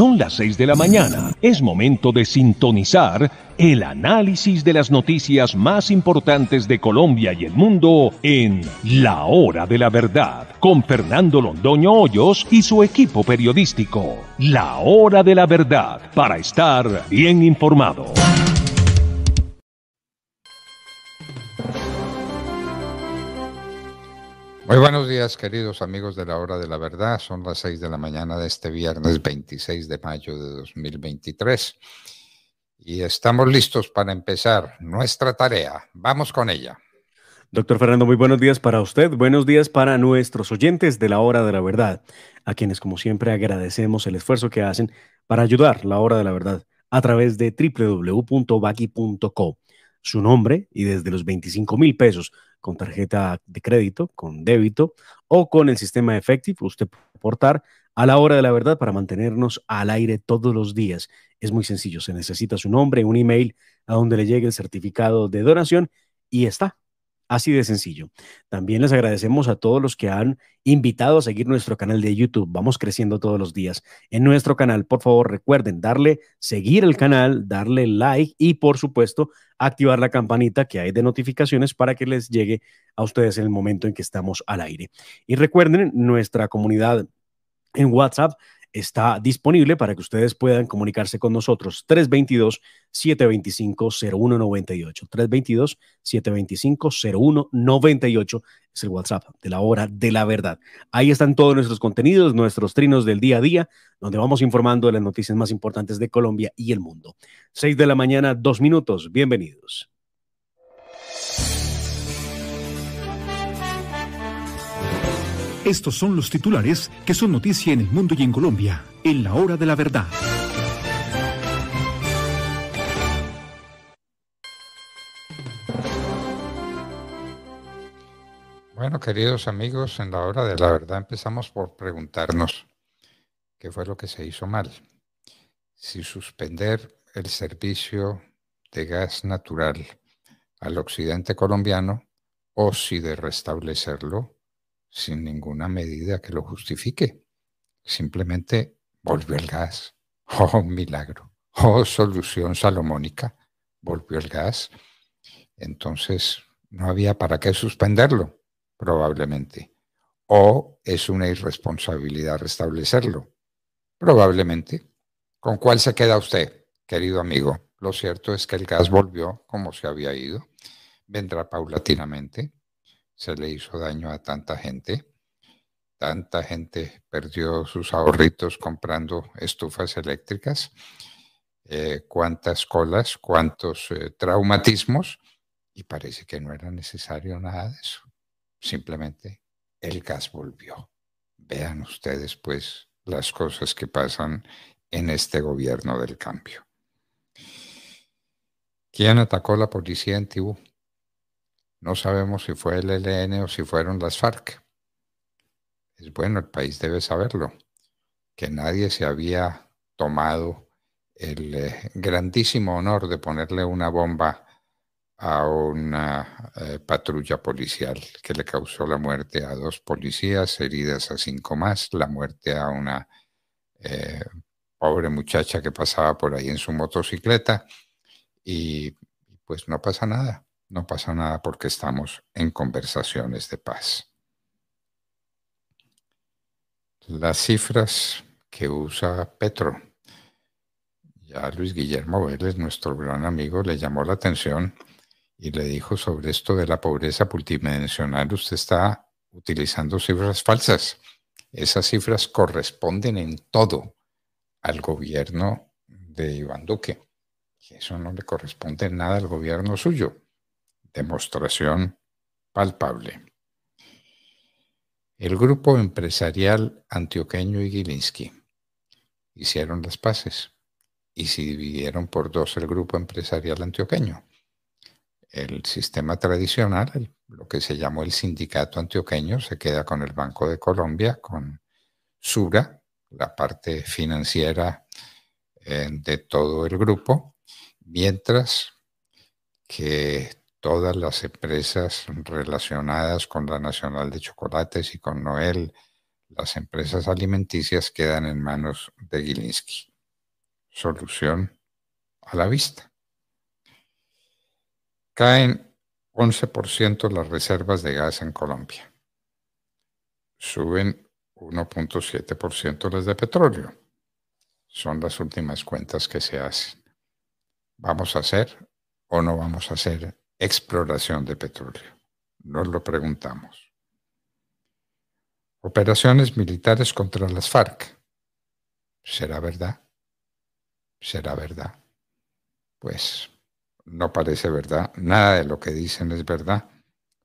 Son las 6 de la mañana. Es momento de sintonizar el análisis de las noticias más importantes de Colombia y el mundo en La Hora de la Verdad, con Fernando Londoño Hoyos y su equipo periodístico. La Hora de la Verdad, para estar bien informado. Muy buenos días, queridos amigos de la hora de la verdad. Son las seis de la mañana de este viernes 26 de mayo de 2023 y estamos listos para empezar nuestra tarea. Vamos con ella. Doctor Fernando, muy buenos días para usted. Buenos días para nuestros oyentes de la hora de la verdad, a quienes como siempre agradecemos el esfuerzo que hacen para ayudar la hora de la verdad a través de www.baki.co. Su nombre y desde los 25 mil pesos con tarjeta de crédito, con débito o con el sistema Effective. Usted puede aportar a la hora de la verdad para mantenernos al aire todos los días. Es muy sencillo, se necesita su nombre, un email a donde le llegue el certificado de donación y está. Así de sencillo. También les agradecemos a todos los que han invitado a seguir nuestro canal de YouTube. Vamos creciendo todos los días en nuestro canal. Por favor, recuerden darle seguir el canal, darle like y, por supuesto, activar la campanita que hay de notificaciones para que les llegue a ustedes en el momento en que estamos al aire. Y recuerden, nuestra comunidad en WhatsApp está disponible para que ustedes puedan comunicarse con nosotros. 322-725-0198. 322-725-0198 es el WhatsApp de la hora de la verdad. Ahí están todos nuestros contenidos, nuestros trinos del día a día, donde vamos informando de las noticias más importantes de Colombia y el mundo. 6 de la mañana, dos minutos. Bienvenidos. Estos son los titulares que son noticia en el mundo y en Colombia, en la hora de la verdad. Bueno, queridos amigos, en la hora de la verdad empezamos por preguntarnos qué fue lo que se hizo mal. Si suspender el servicio de gas natural al occidente colombiano o si de restablecerlo sin ninguna medida que lo justifique. Simplemente volvió el gas. Oh, milagro. Oh, solución salomónica. Volvió el gas. Entonces, no había para qué suspenderlo, probablemente. O es una irresponsabilidad restablecerlo, probablemente. ¿Con cuál se queda usted, querido amigo? Lo cierto es que el gas volvió como se había ido. Vendrá paulatinamente se le hizo daño a tanta gente. Tanta gente perdió sus ahorritos comprando estufas eléctricas. Eh, cuántas colas, cuántos eh, traumatismos. Y parece que no era necesario nada de eso. Simplemente el gas volvió. Vean ustedes pues las cosas que pasan en este gobierno del cambio. ¿Quién atacó la policía en Tibú? No sabemos si fue el ELN o si fueron las FARC. Es bueno, el país debe saberlo, que nadie se había tomado el eh, grandísimo honor de ponerle una bomba a una eh, patrulla policial que le causó la muerte a dos policías, heridas a cinco más, la muerte a una eh, pobre muchacha que pasaba por ahí en su motocicleta y pues no pasa nada. No pasa nada porque estamos en conversaciones de paz. Las cifras que usa Petro. Ya Luis Guillermo Vélez, nuestro gran amigo, le llamó la atención y le dijo sobre esto de la pobreza multidimensional, usted está utilizando cifras falsas. Esas cifras corresponden en todo al gobierno de Iván Duque. eso no le corresponde nada al gobierno suyo demostración palpable. El grupo empresarial antioqueño y Gilinski hicieron las paces y se dividieron por dos el grupo empresarial antioqueño. El sistema tradicional, lo que se llamó el sindicato antioqueño, se queda con el Banco de Colombia, con Sura, la parte financiera eh, de todo el grupo, mientras que todas las empresas relacionadas con la Nacional de Chocolates y con Noel, las empresas alimenticias quedan en manos de Gilinski. Solución a la vista. Caen 11% las reservas de gas en Colombia. Suben 1.7% las de petróleo. Son las últimas cuentas que se hacen. ¿Vamos a hacer o no vamos a hacer exploración de petróleo? Nos lo preguntamos. Operaciones militares contra las FARC. ¿Será verdad? ¿Será verdad? Pues no parece verdad. Nada de lo que dicen es verdad,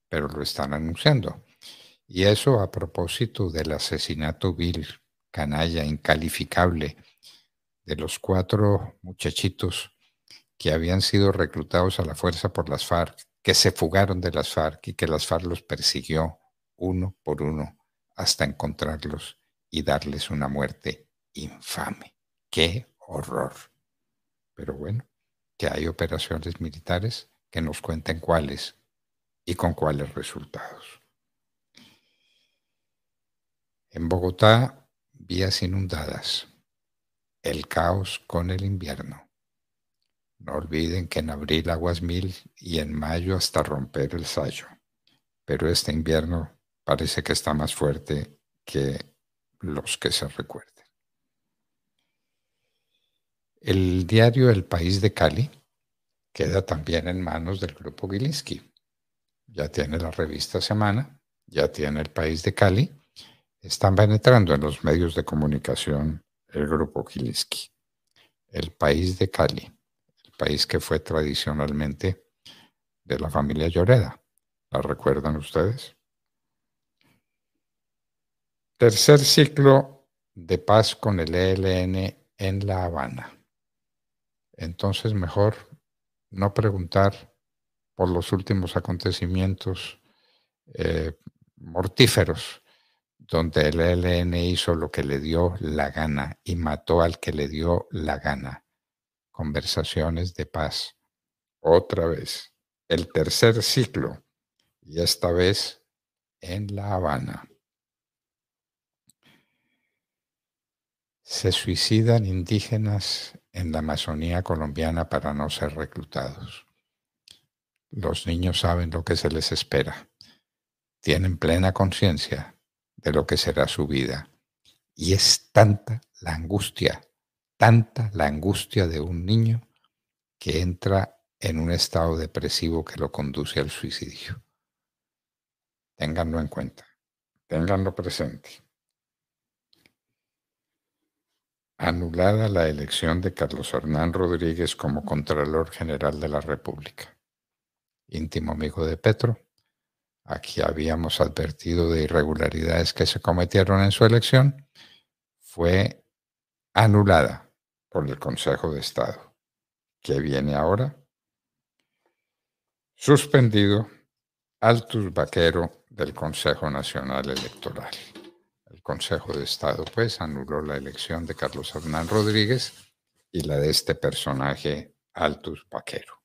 pero lo están anunciando. Y eso a propósito del asesinato vil, canalla, incalificable, de los cuatro muchachitos que habían sido reclutados a la fuerza por las FARC, que se fugaron de las FARC y que las FARC los persiguió uno por uno hasta encontrarlos y darles una muerte infame. ¡Qué horror! Pero bueno, que hay operaciones militares que nos cuenten cuáles y con cuáles resultados. En Bogotá, vías inundadas, el caos con el invierno. No olviden que en abril aguas mil y en mayo hasta romper el sayo. Pero este invierno parece que está más fuerte que los que se recuerden. El diario El País de Cali queda también en manos del grupo Gilinski. Ya tiene la revista Semana, ya tiene El País de Cali. Están penetrando en los medios de comunicación el grupo Gilinski. El País de Cali, país que fue tradicionalmente de la familia Lloreda. ¿La recuerdan ustedes? Tercer ciclo de paz con el ELN en La Habana. Entonces mejor no preguntar por los últimos acontecimientos eh, mortíferos, donde el ELN hizo lo que le dio la gana y mató al que le dio la gana. Conversaciones de paz. Otra vez, el tercer ciclo, y esta vez en La Habana. Se suicidan indígenas en la Amazonía colombiana para no ser reclutados. Los niños saben lo que se les espera, tienen plena conciencia de lo que será su vida. Y es tanta la angustia, tanta la angustia de un niño que entra en un estado depresivo que lo conduce al suicidio. Ténganlo en cuenta, ténganlo presente anulada la elección de Carlos Hernán Rodríguez como Contralor General de la República. Íntimo amigo de Petro, aquí habíamos advertido de irregularidades que se cometieron en su elección, fue anulada por el Consejo de Estado. ¿Qué viene ahora? Suspendido Altus Vaquero del Consejo Nacional Electoral. Consejo de Estado, pues, anuló la elección de Carlos Hernán Rodríguez y la de este personaje, Altus Vaquero.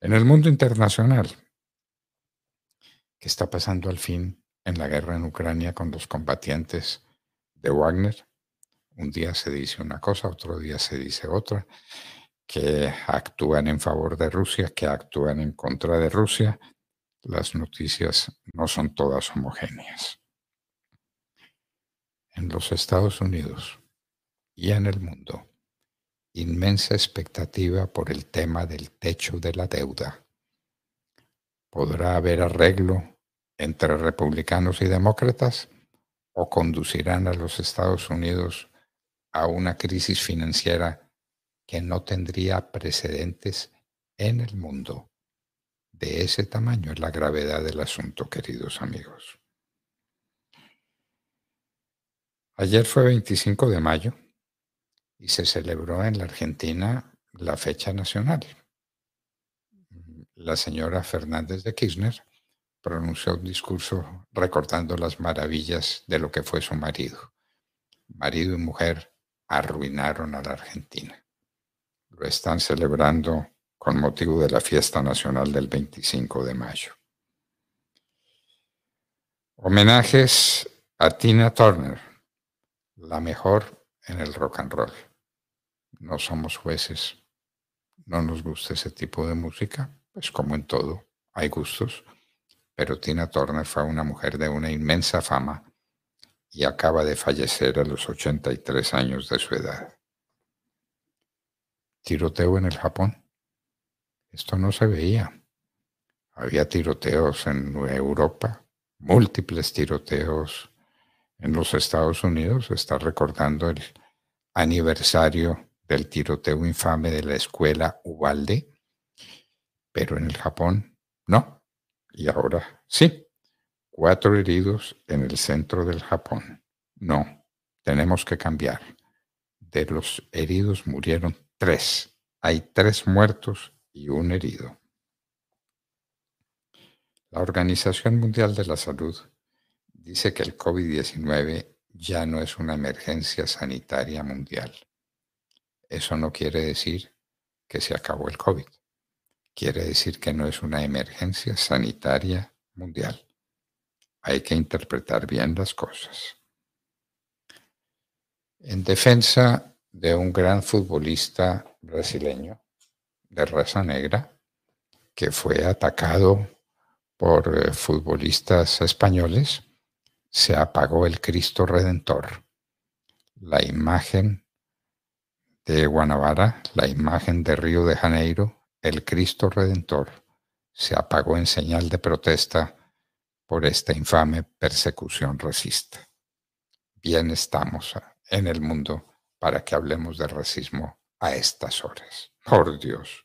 En el mundo internacional, ¿qué está pasando al fin en la guerra en Ucrania con los combatientes de Wagner? Un día se dice una cosa, otro día se dice otra, que actúan en favor de Rusia, que actúan en contra de Rusia. Las noticias no son todas homogéneas en los Estados Unidos y en el mundo inmensa expectativa por el tema del techo de la deuda. ¿Podrá haber arreglo entre republicanos y demócratas o conducirán a los Estados Unidos a una crisis financiera que no tendría precedentes en el mundo? De ese tamaño es la gravedad del asunto, queridos amigos. Ayer fue 25 de mayo y se celebró en la Argentina la fecha nacional. La señora Fernández de Kirchner pronunció un discurso recordando las maravillas de lo que fue su marido. Marido y mujer arruinaron a la Argentina. Lo están celebrando con motivo de la fiesta nacional del 25 de mayo. Homenajes a Tina Turner, la mejor en el rock and roll. No somos jueces, no nos gusta ese tipo de música, pues como en todo, hay gustos, pero Tina Turner fue una mujer de una inmensa fama y acaba de fallecer a los 83 años de su edad. Tiroteo en el Japón. Esto no se veía. Había tiroteos en Europa, múltiples tiroteos en los Estados Unidos. Está recordando el aniversario del tiroteo infame de la escuela Ubalde, pero en el Japón no. Y ahora sí. Cuatro heridos en el centro del Japón. No, tenemos que cambiar. De los heridos murieron tres. Hay tres muertos y un herido. La Organización Mundial de la Salud dice que el COVID-19 ya no es una emergencia sanitaria mundial. Eso no quiere decir que se acabó el COVID. Quiere decir que no es una emergencia sanitaria mundial. Hay que interpretar bien las cosas. En defensa de un gran futbolista brasileño de raza negra que fue atacado por eh, futbolistas españoles, se apagó el Cristo Redentor. La imagen de Guanabara, la imagen de Río de Janeiro, el Cristo Redentor, se apagó en señal de protesta por esta infame persecución racista. Bien estamos en el mundo para que hablemos de racismo a estas horas. Por Dios.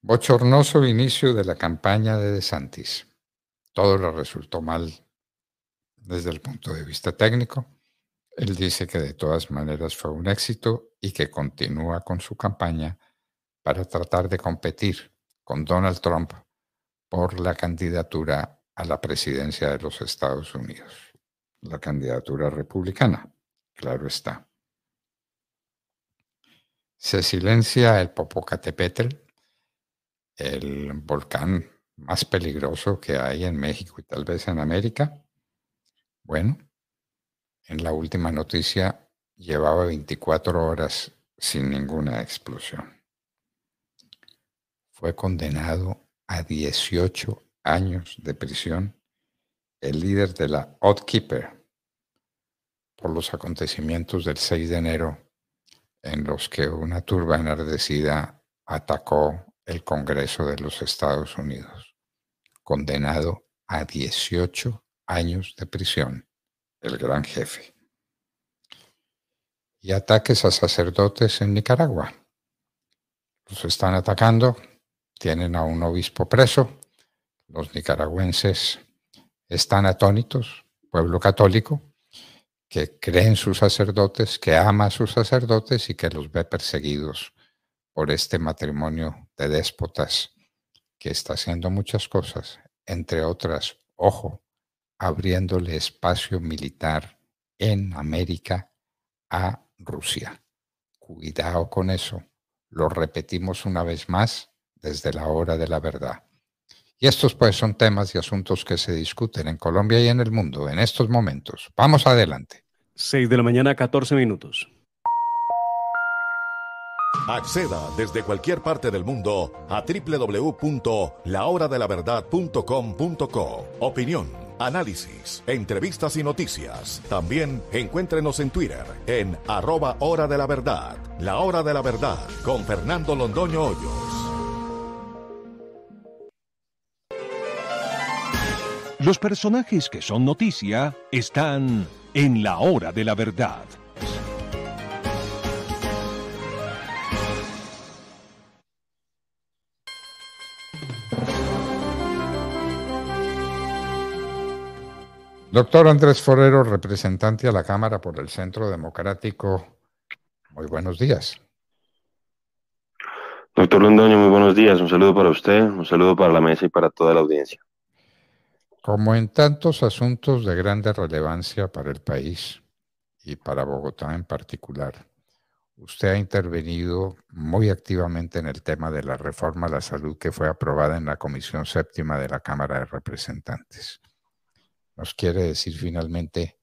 Bochornoso inicio de la campaña de DeSantis. Todo le resultó mal desde el punto de vista técnico. Él dice que de todas maneras fue un éxito y que continúa con su campaña para tratar de competir con Donald Trump por la candidatura a la presidencia de los Estados Unidos. La candidatura republicana, claro está. Se silencia el Popocatépetl, el volcán más peligroso que hay en México y tal vez en América. Bueno, en la última noticia llevaba 24 horas sin ninguna explosión. Fue condenado a 18 años de prisión el líder de la Odd Keeper por los acontecimientos del 6 de enero en los que una turba enardecida atacó el Congreso de los Estados Unidos, condenado a 18 años de prisión, el gran jefe. Y ataques a sacerdotes en Nicaragua. Los están atacando, tienen a un obispo preso, los nicaragüenses están atónitos, pueblo católico, que cree en sus sacerdotes, que ama a sus sacerdotes y que los ve perseguidos por este matrimonio de déspotas que está haciendo muchas cosas, entre otras, ojo, abriéndole espacio militar en América a Rusia. Cuidado con eso. Lo repetimos una vez más desde la hora de la verdad. Y estos pues son temas y asuntos que se discuten en Colombia y en el mundo en estos momentos. Vamos adelante. 6 de la mañana, 14 minutos. Acceda desde cualquier parte del mundo a www.lahoradelaverdad.com.co. Opinión, análisis, entrevistas y noticias. También encuéntrenos en Twitter en arroba hora de la verdad. La hora de la verdad con Fernando Londoño Hoyos. Los personajes que son noticia están en la hora de la verdad. Doctor Andrés Forero, representante a la Cámara por el Centro Democrático. Muy buenos días. Doctor Londoño, muy buenos días. Un saludo para usted, un saludo para la mesa y para toda la audiencia. Como en tantos asuntos de grande relevancia para el país y para Bogotá en particular, usted ha intervenido muy activamente en el tema de la reforma a la salud que fue aprobada en la Comisión Séptima de la Cámara de Representantes. Nos quiere decir finalmente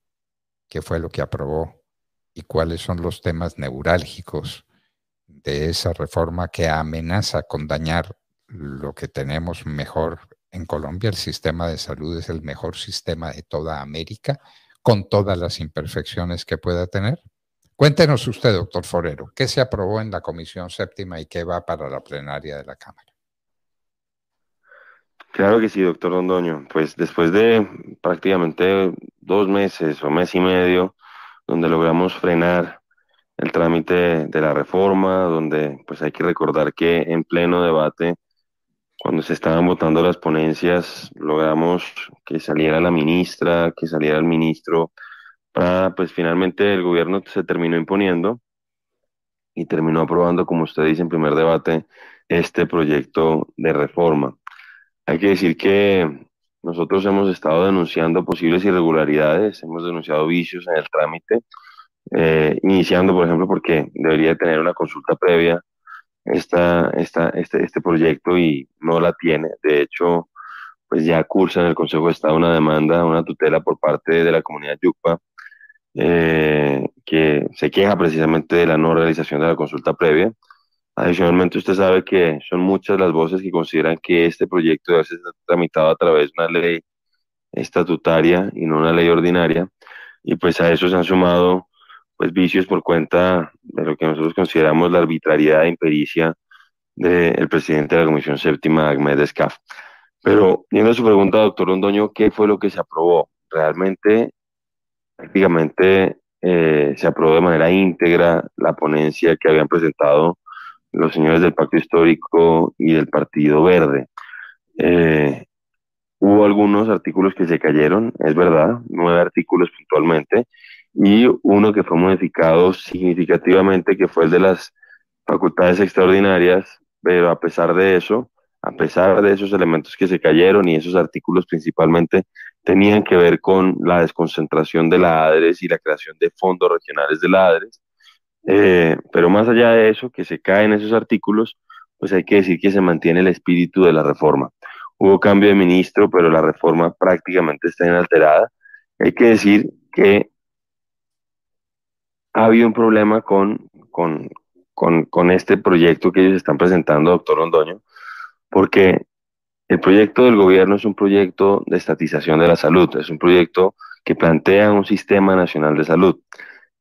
qué fue lo que aprobó y cuáles son los temas neurálgicos de esa reforma que amenaza con dañar lo que tenemos mejor en Colombia. El sistema de salud es el mejor sistema de toda América, con todas las imperfecciones que pueda tener. Cuéntenos usted, doctor Forero, qué se aprobó en la Comisión Séptima y qué va para la plenaria de la Cámara. Claro que sí, doctor Londoño. Pues después de prácticamente dos meses o mes y medio, donde logramos frenar el trámite de la reforma, donde pues hay que recordar que en pleno debate, cuando se estaban votando las ponencias, logramos que saliera la ministra, que saliera el ministro, para pues finalmente el gobierno se terminó imponiendo y terminó aprobando, como usted dice en primer debate, este proyecto de reforma. Hay que decir que nosotros hemos estado denunciando posibles irregularidades, hemos denunciado vicios en el trámite, eh, iniciando, por ejemplo, porque debería tener una consulta previa esta, esta, este, este proyecto y no la tiene. De hecho, pues ya cursa en el Consejo de Estado una demanda, una tutela por parte de la comunidad Yucpa, eh, que se queja precisamente de la no realización de la consulta previa. Adicionalmente, usted sabe que son muchas las voces que consideran que este proyecto debe ser tramitado a través de una ley estatutaria y no una ley ordinaria, y pues a eso se han sumado pues vicios por cuenta de lo que nosotros consideramos la arbitrariedad e impericia del presidente de la Comisión Séptima, Ahmed Escaf. Pero, yendo a su pregunta, doctor Londoño, ¿qué fue lo que se aprobó? Realmente, prácticamente eh, se aprobó de manera íntegra la ponencia que habían presentado los señores del Pacto Histórico y del Partido Verde. Eh, hubo algunos artículos que se cayeron, es verdad, nueve artículos puntualmente, y uno que fue modificado significativamente, que fue el de las facultades extraordinarias, pero a pesar de eso, a pesar de esos elementos que se cayeron y esos artículos principalmente tenían que ver con la desconcentración de la ADRES y la creación de fondos regionales de la ADRES, eh, pero más allá de eso, que se caen esos artículos, pues hay que decir que se mantiene el espíritu de la reforma. Hubo cambio de ministro, pero la reforma prácticamente está inalterada. Hay que decir que ha habido un problema con, con, con, con este proyecto que ellos están presentando, doctor Londoño, porque el proyecto del gobierno es un proyecto de estatización de la salud, es un proyecto que plantea un sistema nacional de salud.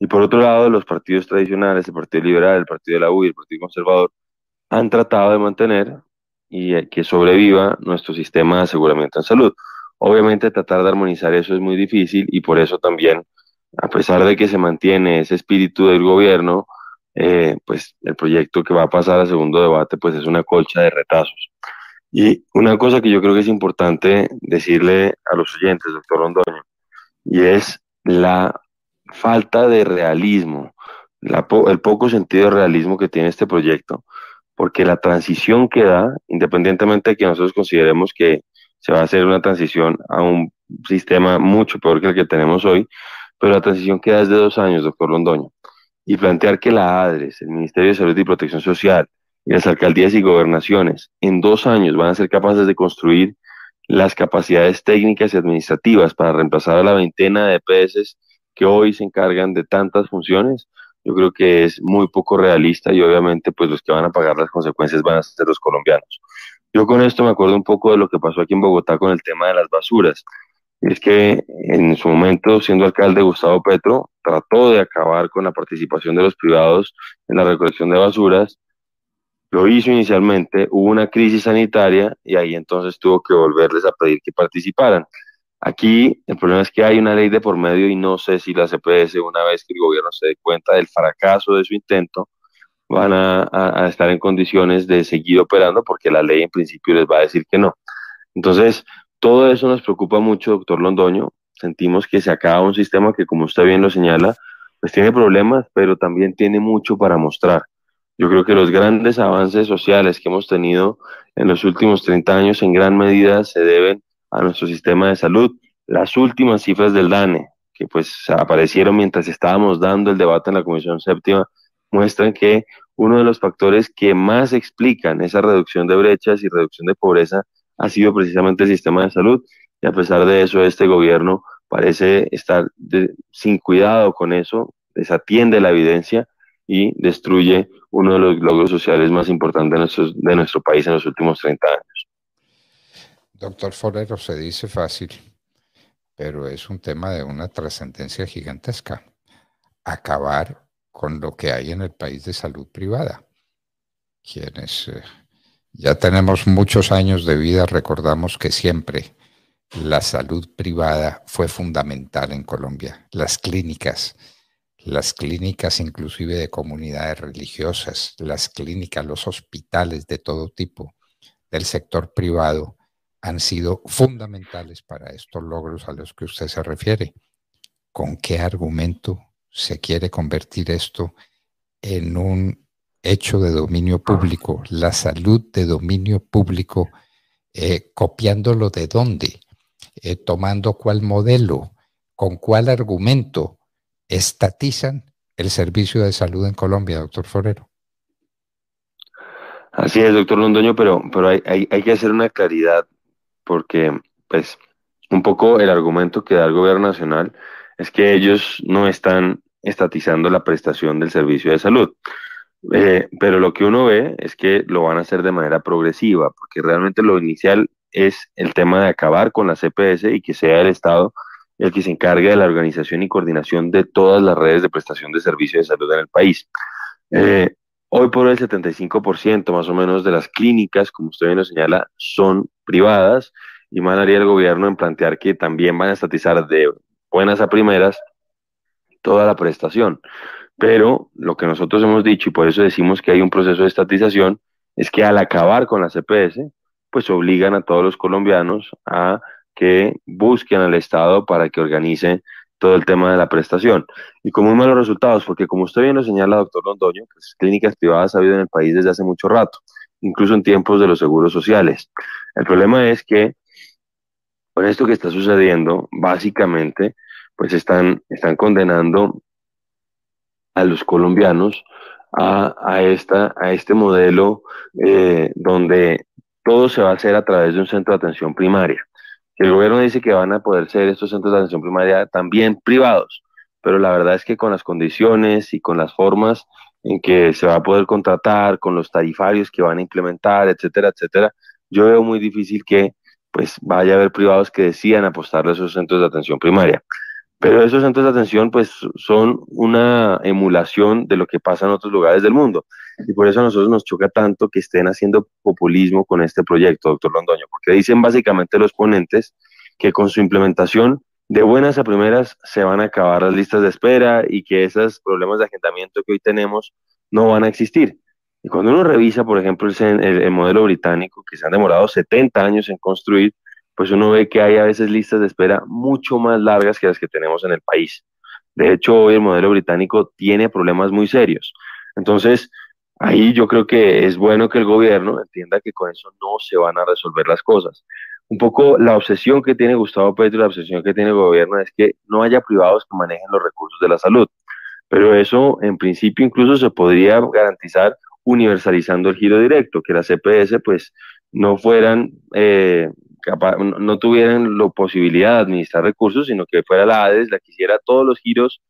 Y por otro lado, los partidos tradicionales, el Partido Liberal, el Partido de la U el Partido Conservador, han tratado de mantener y eh, que sobreviva nuestro sistema de aseguramiento en salud. Obviamente tratar de armonizar eso es muy difícil y por eso también, a pesar de que se mantiene ese espíritu del gobierno, eh, pues el proyecto que va a pasar al segundo debate pues es una colcha de retazos. Y una cosa que yo creo que es importante decirle a los oyentes, doctor Londoño, y es la falta de realismo, el poco sentido de realismo que tiene este proyecto, porque la transición que da, independientemente de que nosotros consideremos que se va a hacer una transición a un sistema mucho peor que el que tenemos hoy, pero la transición queda desde dos años, doctor Londoño. Y plantear que la ADRES, el Ministerio de Salud y Protección Social y las alcaldías y gobernaciones en dos años van a ser capaces de construir las capacidades técnicas y administrativas para reemplazar a la veintena de EPS que hoy se encargan de tantas funciones, yo creo que es muy poco realista y obviamente pues los que van a pagar las consecuencias van a ser los colombianos. Yo con esto me acuerdo un poco de lo que pasó aquí en Bogotá con el tema de las basuras. Es que en su momento, siendo alcalde Gustavo Petro, trató de acabar con la participación de los privados en la recolección de basuras. Lo hizo inicialmente, hubo una crisis sanitaria y ahí entonces tuvo que volverles a pedir que participaran. Aquí el problema es que hay una ley de por medio y no sé si la CPS, una vez que el gobierno se dé cuenta del fracaso de su intento, van a, estar en condiciones de seguir operando porque la ley en principio les va a decir que no. Entonces, todo eso nos preocupa mucho, doctor Londoño, sentimos que se acaba un sistema que, como usted bien lo señala, pues tiene problemas, pero también tiene mucho para mostrar. Yo creo que los grandes avances sociales que hemos tenido en los últimos 30 años en gran medida se deben a nuestro sistema de salud. Las últimas cifras del DANE, que pues aparecieron mientras estábamos dando el debate en la Comisión Séptima, muestran que uno de los factores que más explican esa reducción de brechas y reducción de pobreza ha sido precisamente el sistema de salud. Y a pesar de eso, este gobierno parece estar sin cuidado con eso, desatiende la evidencia y destruye uno de los logros sociales más importantes de, nuestro país en los últimos 30 años. Doctor Forero, se dice fácil, pero es un tema de una trascendencia gigantesca. Acabar con lo que hay en el país de salud privada. Quienes eh, ya tenemos muchos años de vida, recordamos que siempre la salud privada fue fundamental en Colombia. Las clínicas, las clínicas inclusive de comunidades religiosas, las clínicas, los hospitales de todo tipo del sector privado han sido fundamentales para estos logros a los que usted se refiere. ¿Con qué argumento se quiere convertir esto en un hecho de dominio público, la salud de dominio público, eh, copiándolo de dónde, eh, tomando cuál modelo, con cuál argumento estatizan el servicio de salud en Colombia, doctor Forero. Así es, doctor Londoño, pero, pero hay, hay, hay que hacer una claridad porque, pues, un poco el argumento que da el gobierno nacional es que ellos no están estatizando la prestación del servicio de salud. Eh, pero lo que uno ve es que lo van a hacer de manera progresiva, porque realmente lo inicial es el tema de acabar con la CPS y que sea el Estado el que se encargue de la organización y coordinación de todas las redes de prestación de servicios de salud en el país. Eh, hoy por hoy el 75% más o menos de las clínicas, como usted bien lo señala, son privadas y más haría el gobierno en plantear que también van a estatizar de buenas a primeras toda la prestación. Pero lo que nosotros hemos dicho, y por eso decimos que hay un proceso de estatización, es que al acabar con la CPS, pues obligan a todos los colombianos a que busquen al Estado para que organice todo el tema de la prestación. Y con muy malos resultados, porque como usted bien lo señala, doctor Londoño, pues clínicas privadas ha habido en el país desde hace mucho rato, incluso en tiempos de los seguros sociales. El problema es que con esto que está sucediendo, básicamente, pues están, están condenando a los colombianos a, a, esta, a este modelo eh, donde todo se va a hacer a través de un centro de atención primaria. El gobierno dice que van a poder ser estos centros de atención primaria también privados, pero la verdad es que con las condiciones y con las formas en que se va a poder contratar, con los tarifarios que van a implementar, etcétera, etcétera, yo veo muy difícil que pues vaya a haber privados que decidan apostarle a esos centros de atención primaria. Pero esos centros de atención pues son una emulación de lo que pasa en otros lugares del mundo. Y por eso a nosotros nos choca tanto que estén haciendo populismo con este proyecto, doctor Londoño, porque dicen básicamente los ponentes que con su implementación de buenas a primeras se van a acabar las listas de espera y que esos problemas de agendamiento que hoy tenemos no van a existir. Y cuando uno revisa, por ejemplo, el, el modelo británico, que se han demorado 70 años en construir, pues uno ve que hay a veces listas de espera mucho más largas que las que tenemos en el país. De hecho, hoy el modelo británico tiene problemas muy serios. Entonces, ahí yo creo que es bueno que el gobierno entienda que con eso no se van a resolver las cosas. Un poco la obsesión que tiene Gustavo Petro, la obsesión que tiene el gobierno es que no haya privados que manejen los recursos de la salud. Pero eso, en principio, incluso se podría garantizar universalizando el giro directo, que las CPS pues no fueran eh, no tuvieran la posibilidad de administrar recursos, sino que fuera la ADES la que hiciera todos los giros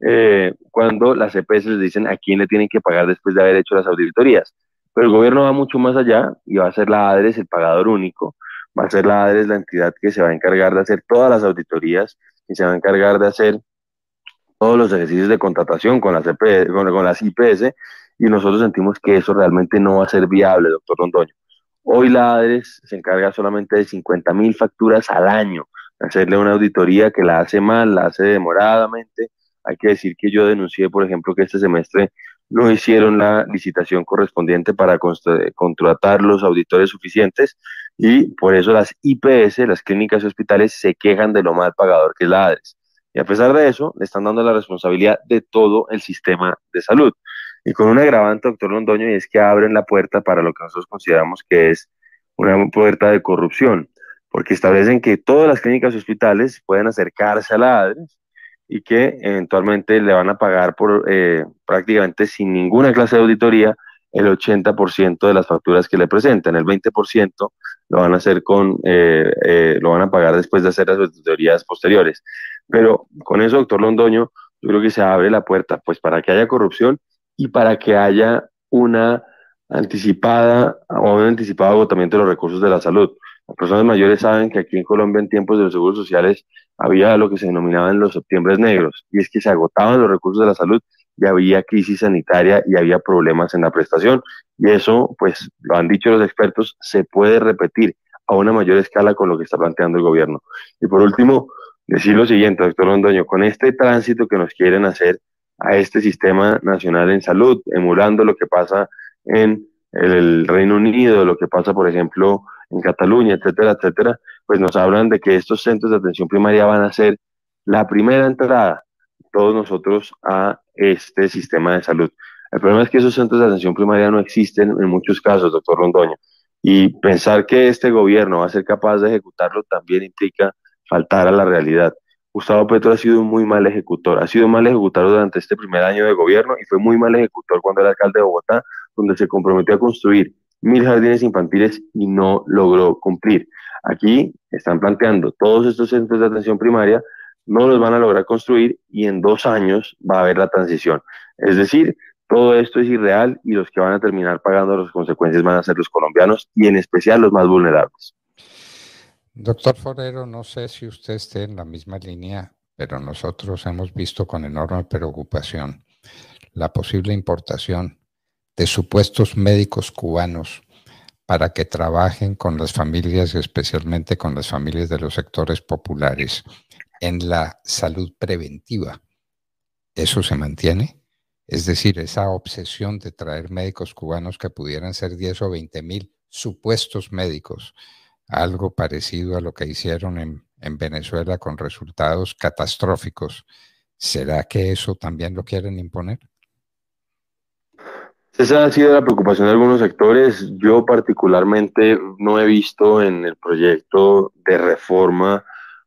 eh, cuando las EPS les dicen a quién le tienen que pagar después de haber hecho las auditorías. Pero el gobierno va mucho más allá y va a ser la ADRES el pagador único, va a ser la ADRES la entidad que se va a encargar de hacer todas las auditorías y se va a encargar de hacer todos los ejercicios de contratación con las, EPS, con, con las IPS y nosotros sentimos que eso realmente no va a ser viable, doctor Rondoño. Hoy la ADRES se encarga solamente de 50 mil facturas al año, hacerle una auditoría que la hace mal, la hace demoradamente. Hay que decir que yo denuncié, por ejemplo, que este semestre no hicieron la licitación correspondiente para contratar los auditores suficientes y por eso las IPS, las clínicas y hospitales, se quejan de lo mal pagador que es la ADRES. Y a pesar de eso, le están dando la responsabilidad de todo el sistema de salud. Y con un agravante, doctor Londoño, y es que abren la puerta para lo que nosotros consideramos que es una puerta de corrupción, porque establecen que todas las clínicas y hospitales pueden acercarse a la ADRES y que eventualmente le van a pagar por eh, prácticamente sin ninguna clase de auditoría el 80% de las facturas que le presentan, el 20% lo van a hacer con, eh, eh, lo van a pagar después de hacer las auditorías posteriores. Pero con eso, doctor Londoño, yo creo que se abre la puerta, pues para que haya corrupción y para que haya una anticipada o un anticipado agotamiento de los recursos de la salud. Las personas mayores saben que aquí en Colombia en tiempos de los seguros sociales había lo que se denominaban los septiembres negros, y es que se agotaban los recursos de la salud y había crisis sanitaria y había problemas en la prestación. Y eso, pues lo han dicho los expertos, se puede repetir a una mayor escala con lo que está planteando el gobierno. Y por último, decir lo siguiente, doctor Londoño, con este tránsito que nos quieren hacer a este sistema nacional en salud, emulando lo que pasa en el Reino Unido, lo que pasa, por ejemplo, en Cataluña, etcétera, etcétera, pues nos hablan de que estos centros de atención primaria van a ser la primera entrada todos nosotros a este sistema de salud. El problema es que esos centros de atención primaria no existen en muchos casos, doctor Rondoño, y pensar que este gobierno va a ser capaz de ejecutarlo también implica faltar a la realidad. Gustavo Petro ha sido un muy mal ejecutor, ha sido mal ejecutor durante este primer año de gobierno y fue muy mal ejecutor cuando era alcalde de Bogotá, donde se comprometió a construir mil jardines infantiles y no logró cumplir. Aquí están planteando todos estos centros de atención primaria, no los van a lograr construir y en dos años va a haber la transición. Es decir, todo esto es irreal y los que van a terminar pagando las consecuencias van a ser los colombianos y en especial los más vulnerables. Doctor Forero, no sé si usted esté en la misma línea, pero nosotros hemos visto con enorme preocupación la posible importación de supuestos médicos cubanos para que trabajen con las familias especialmente con las familias de los sectores populares en la salud preventiva. ¿Eso se mantiene? Es decir, esa obsesión de traer médicos cubanos que pudieran ser 10 o 20 mil supuestos médicos, algo parecido a lo que hicieron en, en Venezuela con resultados catastróficos. ¿Será que eso también lo quieren imponer? Esa ha sido la preocupación de algunos sectores. Yo particularmente no he visto en el proyecto de reforma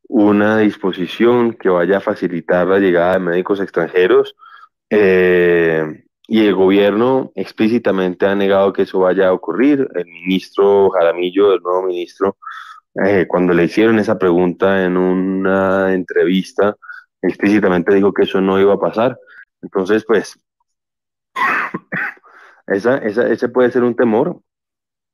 una disposición que vaya a facilitar la llegada de médicos extranjeros eh, y el gobierno explícitamente ha negado que eso vaya a ocurrir. El ministro Jaramillo, el nuevo ministro, eh, cuando le hicieron esa pregunta en una entrevista, explícitamente dijo que eso no iba a pasar. Entonces, pues, esa, esa, ese puede ser un temor,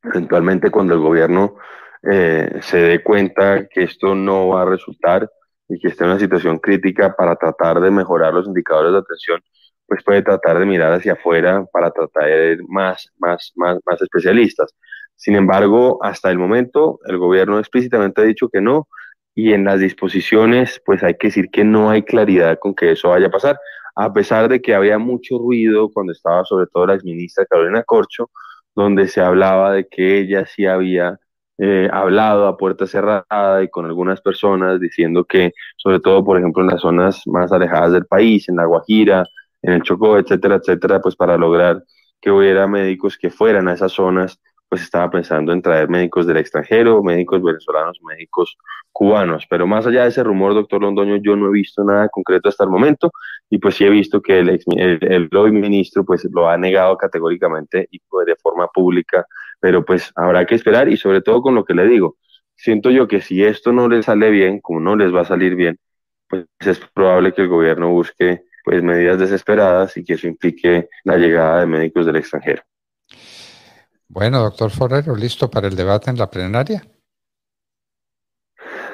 eventualmente cuando el gobierno eh, se dé cuenta que esto no va a resultar y que está en una situación crítica para tratar de mejorar los indicadores de atención, pues puede tratar de mirar hacia afuera para tratar de más, más, más, más especialistas. Sin embargo, hasta el momento, el gobierno explícitamente ha dicho que no, y en las disposiciones, pues hay que decir que no hay claridad con que eso vaya a pasar a pesar de que había mucho ruido cuando estaba sobre todo la exministra Carolina Corcho, donde se hablaba de que ella sí había eh, hablado a puerta cerrada y con algunas personas diciendo que, sobre todo, por ejemplo, en las zonas más alejadas del país, en La Guajira, en el Chocó, etcétera, etcétera, pues para lograr que hubiera médicos que fueran a esas zonas pues estaba pensando en traer médicos del extranjero, médicos venezolanos, médicos cubanos. Pero más allá de ese rumor, doctor Londoño, yo no he visto nada concreto hasta el momento y pues sí he visto que el, ex, el, hoy ministro pues lo ha negado categóricamente y de forma pública, pero pues habrá que esperar y sobre todo con lo que le digo, siento yo que si esto no les sale bien, como no les va a salir bien, pues es probable que el gobierno busque pues medidas desesperadas y que eso implique la llegada de médicos del extranjero. Bueno, doctor Forero, ¿listo para el debate en la plenaria?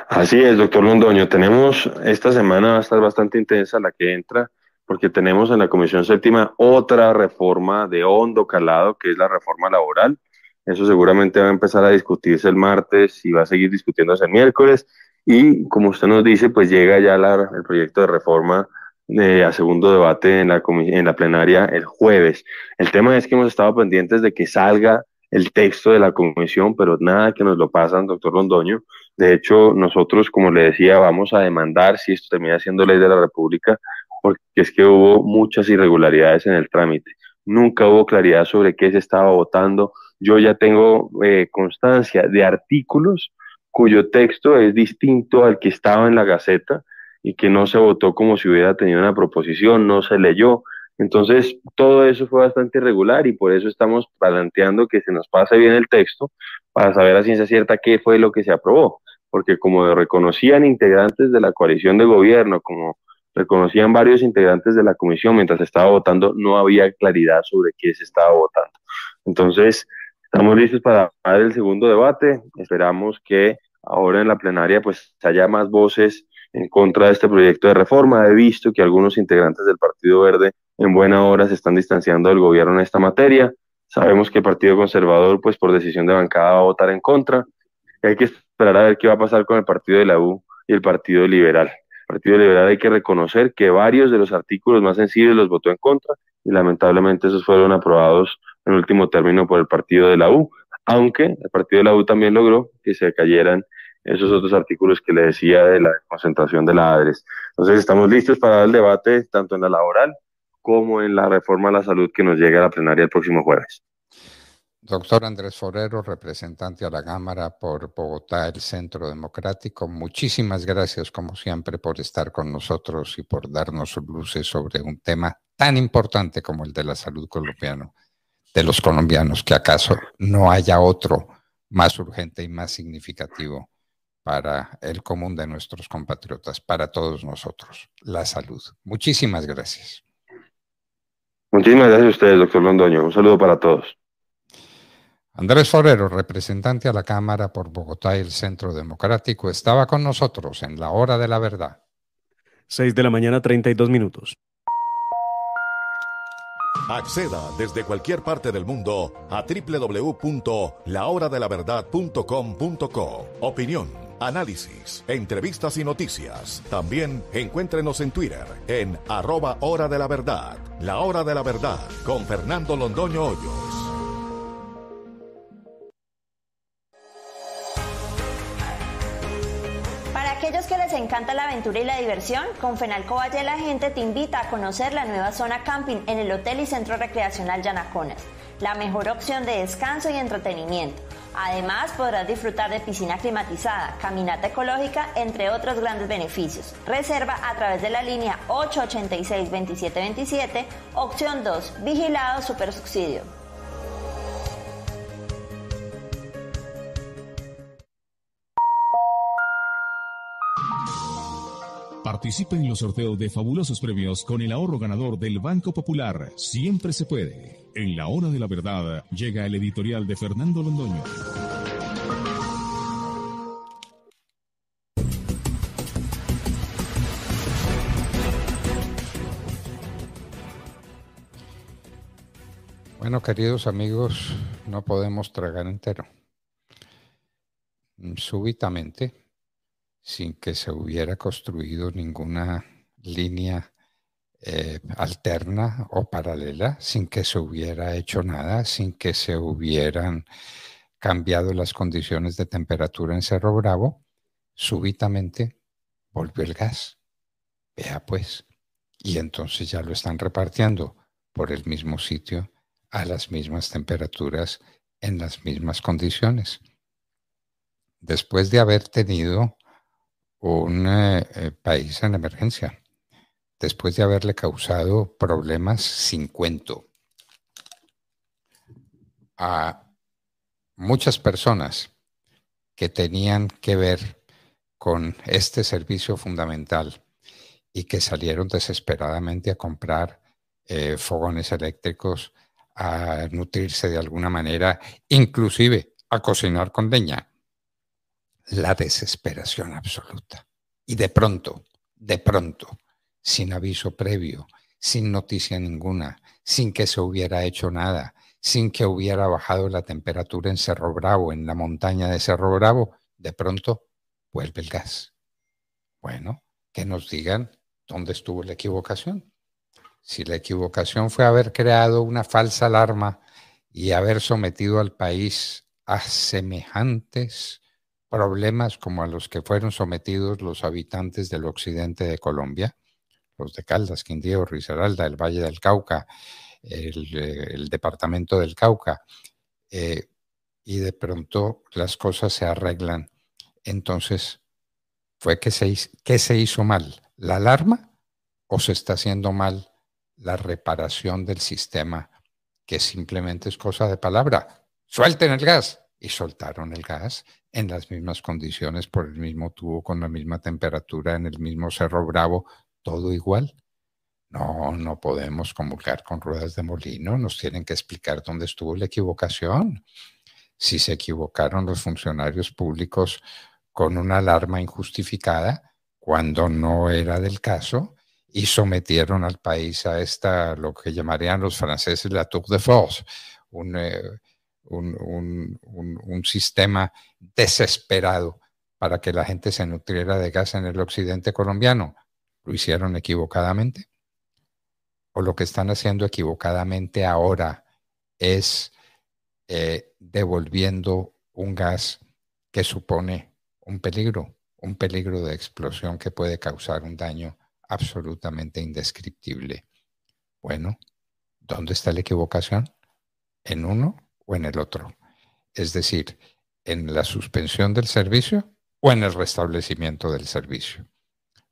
Así es, doctor Londoño. Tenemos, esta semana va a estar bastante intensa la que entra, porque tenemos en la Comisión Séptima otra reforma de hondo calado, que es la reforma laboral. Eso seguramente va a empezar a discutirse el martes y va a seguir discutiéndose el miércoles. Y como usted nos dice, pues llega ya el proyecto de reforma a segundo debate en la, en la plenaria el jueves. El tema es que hemos estado pendientes de que salga el texto de la comisión, pero nada que nos lo pasan, doctor Londoño. De hecho, nosotros, como le decía, vamos a demandar si esto termina siendo ley de la República, porque es que hubo muchas irregularidades en el trámite. Nunca hubo claridad sobre qué se estaba votando. Yo ya tengo eh, constancia de artículos cuyo texto es distinto al que estaba en la Gaceta y que no se votó como si hubiera tenido una proposición, no se leyó. Entonces, todo eso fue bastante irregular y por eso estamos planteando que se nos pase bien el texto para saber a ciencia cierta qué fue lo que se aprobó. Porque como reconocían integrantes de la coalición de gobierno, como reconocían varios integrantes de la comisión mientras se estaba votando, no había claridad sobre qué se estaba votando. Entonces, estamos listos para el segundo debate. Esperamos que ahora en la plenaria pues haya más voces en contra de este proyecto de reforma. He visto que algunos integrantes del Partido Verde en buena hora se están distanciando del gobierno en esta materia. Sabemos que el Partido Conservador, pues por decisión de bancada, va a votar en contra. hay que esperar a ver qué va a pasar con el Partido de la U y el Partido Liberal. El Partido Liberal hay que reconocer que varios de los artículos más sensibles los votó en contra y lamentablemente esos fueron aprobados en último término por el Partido de la U, aunque el Partido de la U también logró que se cayeran esos otros artículos que le decía de la concentración de la ADRES. Entonces estamos listos para el debate tanto en la laboral como en la reforma a la salud que nos llega a la plenaria el próximo jueves. Doctor Andrés Forero, representante a la Cámara por Bogotá, el Centro Democrático, muchísimas gracias como siempre por estar con nosotros y por darnos luces sobre un tema tan importante como el de la salud colombiana, de los colombianos, que acaso no haya otro más urgente y más significativo para el común de nuestros compatriotas, para todos nosotros, la salud. Muchísimas gracias. Muchísimas gracias a ustedes, doctor Londoño. Un saludo para todos. Andrés Forero, representante a la Cámara por Bogotá y el Centro Democrático, estaba con nosotros en la hora de la verdad. 6 de la mañana, 32 minutos. Acceda desde cualquier parte del mundo a www.lahoradelaverdad.com.co. Opinión análisis, entrevistas y noticias. También encuéntrenos en Twitter en arroba hora de la verdad. La hora de la verdad con Fernando Londoño Hoyos. Para aquellos que les encanta la aventura y la diversión, con Fenalco Valle la gente te invita a conocer la nueva zona camping en el Hotel y Centro Recreacional Yanaconas, la mejor opción de descanso y entretenimiento Además, podrás disfrutar de piscina climatizada, caminata ecológica, entre otros grandes beneficios. Reserva a través de la línea 886-2727, opción 2, vigilado super Participe en los sorteos de fabulosos premios con el ahorro ganador del Banco Popular. Siempre se puede. En la hora de la verdad llega el editorial de Fernando Londoño. Bueno, queridos amigos, no podemos tragar entero. Súbitamente, sin que se hubiera construido ninguna línea eh, alterna o paralela, sin que se hubiera hecho nada, sin que se hubieran cambiado las condiciones de temperatura en Cerro Bravo, súbitamente volvió el gas. Vea pues. Y entonces ya lo están repartiendo por el mismo sitio, a las mismas temperaturas, en las mismas condiciones. Después de haber tenido un eh, eh, país en emergencia, después de haberle causado problemas sin cuento a muchas personas que tenían que ver con este servicio fundamental y que salieron desesperadamente a comprar eh, fogones eléctricos, a nutrirse de alguna manera, inclusive a cocinar con leña. La desesperación absoluta. Y de pronto, de pronto, sin aviso previo, sin noticia ninguna, sin que se hubiera hecho nada, sin que hubiera bajado la temperatura en Cerro Bravo, en la montaña de Cerro Bravo, de pronto vuelve el gas. Bueno, que nos digan ¿Dónde estuvo la equivocación? Si la equivocación fue haber creado una falsa alarma y haber sometido al país a semejantes problemas como a los que fueron sometidos los habitantes del occidente de Colombia, los de Caldas, Quindío, Risaralda, el Valle del Cauca, el, eh, departamento del Cauca, eh, y de pronto las cosas se arreglan. Entonces, ¿fue que se, que se hizo mal? ¿La alarma o se está haciendo mal la reparación del sistema, que simplemente es cosa de palabra? Suelten el gas. Y soltaron el gas en las mismas condiciones, por el mismo tubo, con la misma temperatura, en el mismo Cerro Bravo, todo igual. No, no podemos comulgar con ruedas de molino, nos tienen que explicar dónde estuvo la equivocación. Si se equivocaron los funcionarios públicos con una alarma injustificada, cuando no era del caso, y sometieron al país a esta, lo que llamarían los franceses la tour de force, un, eh, un, un, sistema desesperado para que la gente se nutriera de gas en el occidente colombiano. ¿Lo hicieron equivocadamente? ¿O lo que están haciendo equivocadamente ahora es eh, devolviendo un gas que supone un peligro, un peligro de explosión que puede causar un daño absolutamente indescriptible. Bueno, ¿dónde está la equivocación? ¿En uno o en el otro? Es decir, ¿en la suspensión del servicio o en el restablecimiento del servicio?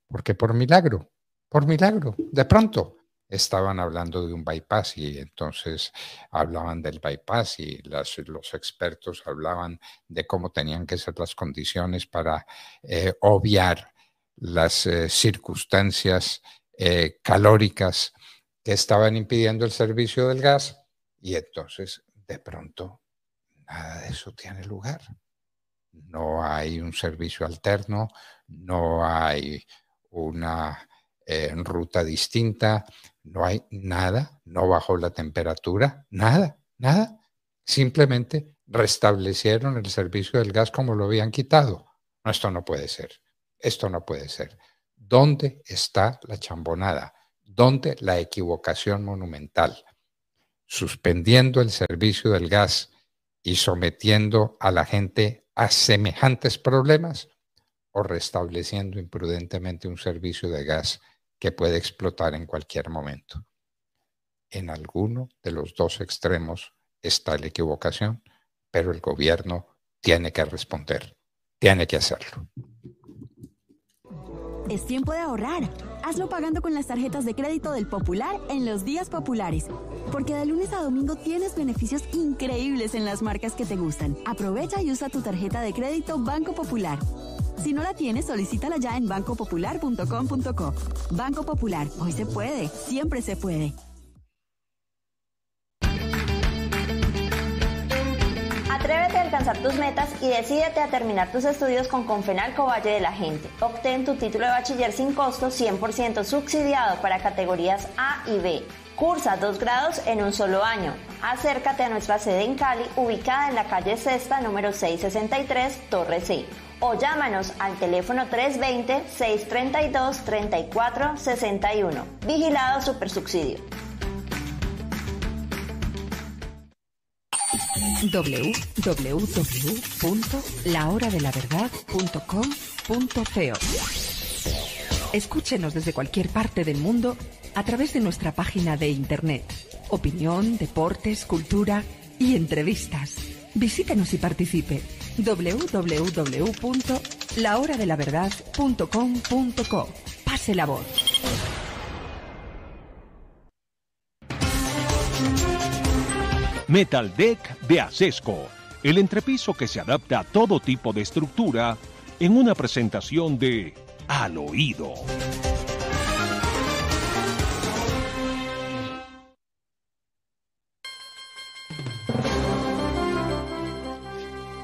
Porque por milagro, por milagro, de pronto estaban hablando de un bypass y entonces hablaban del bypass y los expertos hablaban de cómo tenían que ser las condiciones para eh, obviar las eh, circunstancias eh, calóricas que estaban impidiendo el servicio del gas y entonces de pronto nada de eso tiene lugar. No hay un servicio alterno, no hay una eh, ruta distinta, no hay nada, no bajó la temperatura, nada, nada. Simplemente restablecieron el servicio del gas como lo habían quitado. No, esto no puede ser. Esto no puede ser. ¿Dónde está la chambonada? ¿Dónde la equivocación monumental? Suspendiendo el servicio del gas y sometiendo a la gente a semejantes problemas o restableciendo imprudentemente un servicio de gas que puede explotar en cualquier momento. En alguno de los dos extremos está la equivocación, pero el gobierno tiene que responder, tiene que hacerlo. Es tiempo de ahorrar. Hazlo pagando con las tarjetas de crédito del Popular en los días populares. Porque de lunes a domingo tienes beneficios increíbles en las marcas que te gustan. Aprovecha y usa tu tarjeta de crédito Banco Popular. Si no la tienes, solicítala ya en bancopopular.com.co. Banco Popular, hoy se puede, siempre se puede. Atrévete a alcanzar tus metas y decídete a terminar tus estudios con Confenalco Valle de la Gente. Obtén tu título de bachiller sin costo 100% subsidiado para categorías A y B. Cursa dos grados en un solo año. Acércate a nuestra sede en Cali, ubicada en la calle Sexta, número 663, Torre C. O llámanos al teléfono 320-632-3461. Vigilado Supersubsidio. www.lahoradelaverdad.com.co Escúchenos desde cualquier parte del mundo a través de nuestra página de internet. Opinión, deportes, cultura y entrevistas. Visítenos y participe www.lahoradelaverdad.com.co. Pase la voz. Metal Deck de Acesco, el entrepiso que se adapta a todo tipo de estructura en una presentación de Al oído.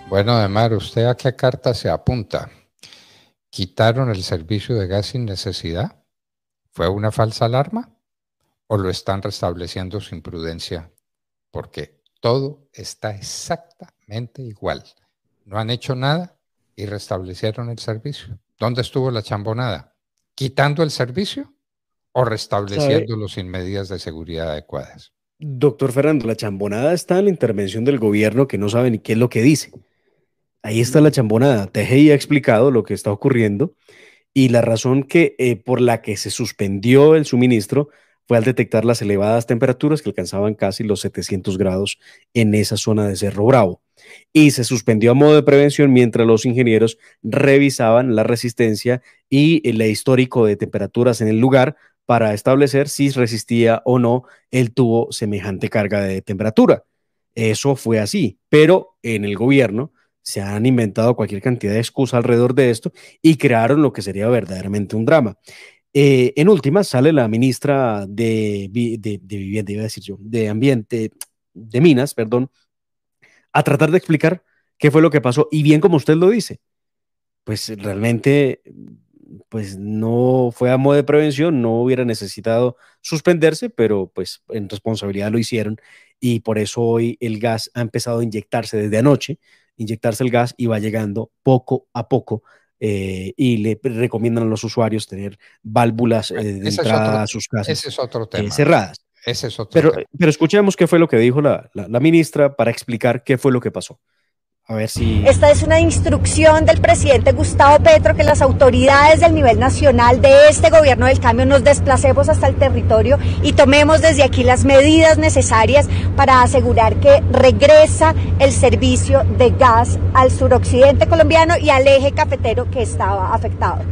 Bueno, además, ¿usted a qué carta se apunta? ¿Quitaron el servicio de gas sin necesidad? ¿Fue una falsa alarma? ¿O lo están restableciendo sin prudencia? Porque todo está exactamente igual. No han hecho nada y restablecieron el servicio. ¿Dónde estuvo la chambonada? ¿Quitando el servicio o restableciéndolo sin medidas de seguridad adecuadas. Doctor Fernando, la chambonada está en la intervención del gobierno que no sabe ni qué es lo que dice. Ahí está la chambonada. TGI ha explicado lo que está ocurriendo y la razón que, eh, por la que se suspendió el suministro fue al detectar las elevadas temperaturas que alcanzaban casi los 700 grados en esa zona de Cerro Bravo. Y se suspendió a modo de prevención mientras los ingenieros revisaban la resistencia y el histórico de temperaturas en el lugar para establecer si resistía o no el tubo semejante carga de temperatura. Eso fue así, pero en el gobierno se han inventado cualquier cantidad de excusas alrededor de esto y crearon lo que sería verdaderamente un drama. Eh, en última, sale la ministra de, de, Vivienda, iba de Ambiente, de Minas, perdón, a tratar de explicar qué fue lo que pasó. Y bien como usted lo dice, pues realmente pues no fue a modo de prevención, no hubiera necesitado suspenderse, pero pues en responsabilidad lo hicieron y por eso hoy el gas ha empezado a inyectarse desde anoche, inyectarse el gas y va llegando poco a poco eh, y le recomiendan a los usuarios tener válvulas eh, de entrada a sus casas ese es otro eh, tema. cerradas. Ese es otro pero, tema. pero escuchemos qué fue lo que dijo la, la ministra para explicar qué fue lo que pasó. Esta es una instrucción del presidente Gustavo Petro que las autoridades del nivel nacional de este gobierno del cambio nos desplacemos hasta el territorio y tomemos desde aquí las medidas necesarias para asegurar que regresa el servicio de gas al suroccidente colombiano y al eje cafetero que estaba afectado.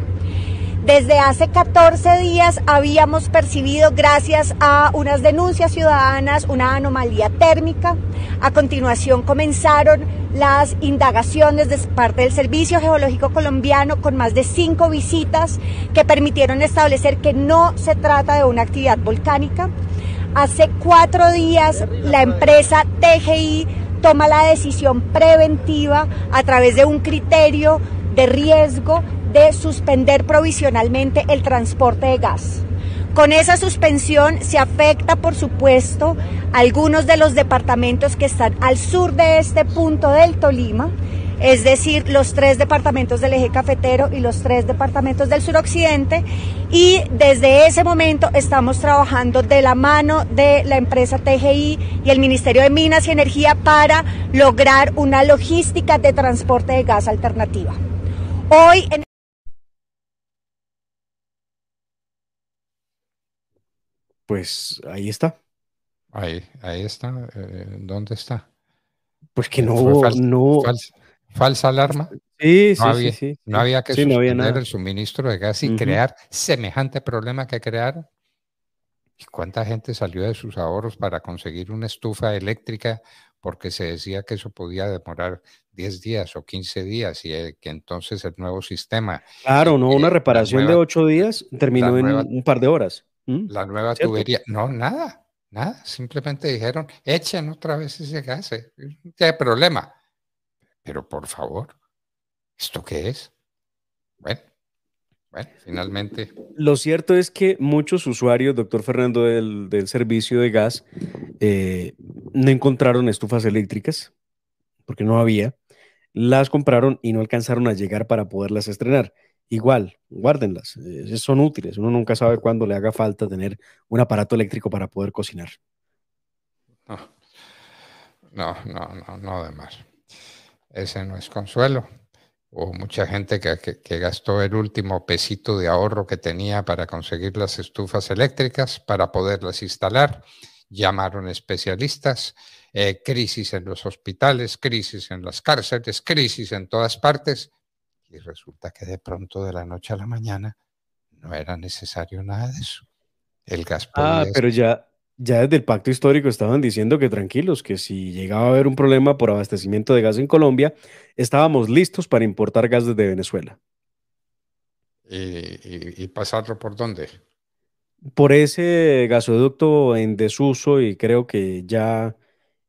Desde hace 14 días habíamos percibido, gracias a unas denuncias ciudadanas, una anomalía térmica. A continuación comenzaron las indagaciones de parte del Servicio Geológico Colombiano con más de cinco visitas que permitieron establecer que no se trata de una actividad volcánica. Hace cuatro días la empresa TGI toma la decisión preventiva a través de un criterio de riesgo de suspender provisionalmente el transporte de gas. Con esa suspensión se afecta, por supuesto, algunos de los departamentos que están al sur de este punto del Tolima, es decir, los tres departamentos del eje cafetero y los tres departamentos del suroccidente. Y desde ese momento estamos trabajando de la mano de la empresa TGI y el Ministerio de Minas y Energía para lograr una logística de transporte de gas alternativa. Hoy en Pues ahí está. Ahí, ahí está. Eh, ¿Dónde está? Pues que no hubo, no... Falsa, alarma. Sí, no sí, había, sí, No había que suspender el suministro de gas y crear semejante problema que crearon. ¿Y cuánta gente salió de sus ahorros para conseguir una estufa eléctrica porque se decía que eso podía demorar 10 días o 15 días y eh, que entonces el nuevo sistema... Claro, no, una reparación de 8 días terminó en un par de horas. ¿Mm? La nueva tubería. No, nada, nada. Simplemente dijeron, echen otra vez ese gas. Eh, no tiene problema. Pero por favor, ¿esto qué es? Bueno, bueno, finalmente. Lo cierto es que muchos usuarios, doctor Fernando, del, servicio de gas, eh, no encontraron estufas eléctricas, porque no había. Las compraron y no alcanzaron a llegar para poderlas estrenar igual, guárdenlas, eh, son útiles. Uno nunca sabe cuándo le haga falta tener un aparato eléctrico para poder cocinar. No, no, no, no, además. Ese no es consuelo. Hubo mucha gente que, que, gastó el último pesito de ahorro que tenía para conseguir las estufas eléctricas, para poderlas instalar. Llamaron especialistas, eh, crisis en los hospitales, crisis en las cárceles, crisis en todas partes y resulta que de pronto de la noche a la mañana no era necesario nada de eso. El gas Ah, pero ya, ya desde el pacto histórico estaban diciendo que tranquilos, que si llegaba a haber un problema por abastecimiento de gas en Colombia, estábamos listos para importar gas desde Venezuela. ¿Y, pasarlo por dónde? Por ese gasoducto en desuso y creo que ya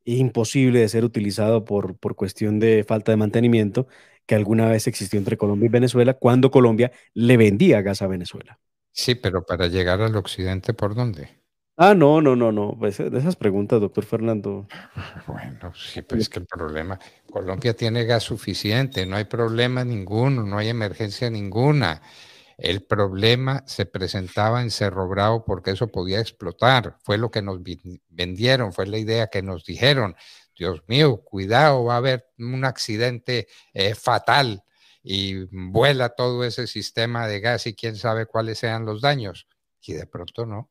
imposible de ser utilizado por, por cuestión de falta de mantenimiento que alguna vez existió entre Colombia y Venezuela cuando Colombia le vendía gas a Venezuela. Sí, pero para llegar al occidente, ¿por dónde? Ah, no, no, no, no. Pues, de esas preguntas, doctor Fernando. Bueno, sí, pero es que el problema, Colombia tiene gas suficiente, no hay problema ninguno, no hay emergencia ninguna. El problema se presentaba en Cerro Bravo porque eso podía explotar. Fue lo que nos vendieron, fue la idea que nos dijeron. Dios mío, cuidado, va a haber un accidente eh, fatal y vuela todo ese sistema de gas y quién sabe cuáles sean los daños. Y de pronto no.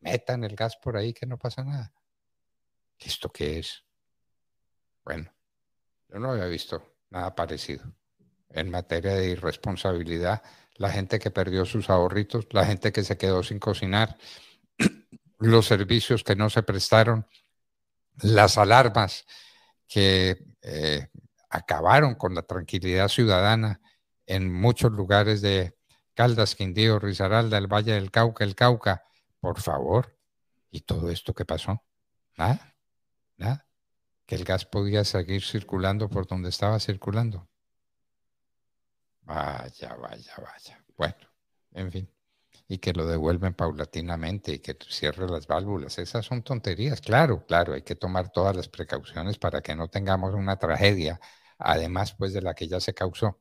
Metan el gas por ahí que no pasa nada. ¿Esto qué es? Bueno, yo no había visto nada parecido en materia de irresponsabilidad. La gente que perdió sus ahorritos, la gente que se quedó sin cocinar, los servicios que no se prestaron, las alarmas que eh, acabaron con la tranquilidad ciudadana en muchos lugares de Caldas, Quindío, Risaralda, el Valle del Cauca, el Cauca. Por favor. ¿Y todo esto qué pasó? Nada, nada. Que el gas podía seguir circulando por donde estaba circulando. Vaya, vaya, vaya. Bueno, en fin. Y que lo devuelven paulatinamente y que cierre las válvulas. Esas son tonterías. Claro, claro, hay que tomar todas las precauciones para que no tengamos una tragedia, además pues de la que ya se causó.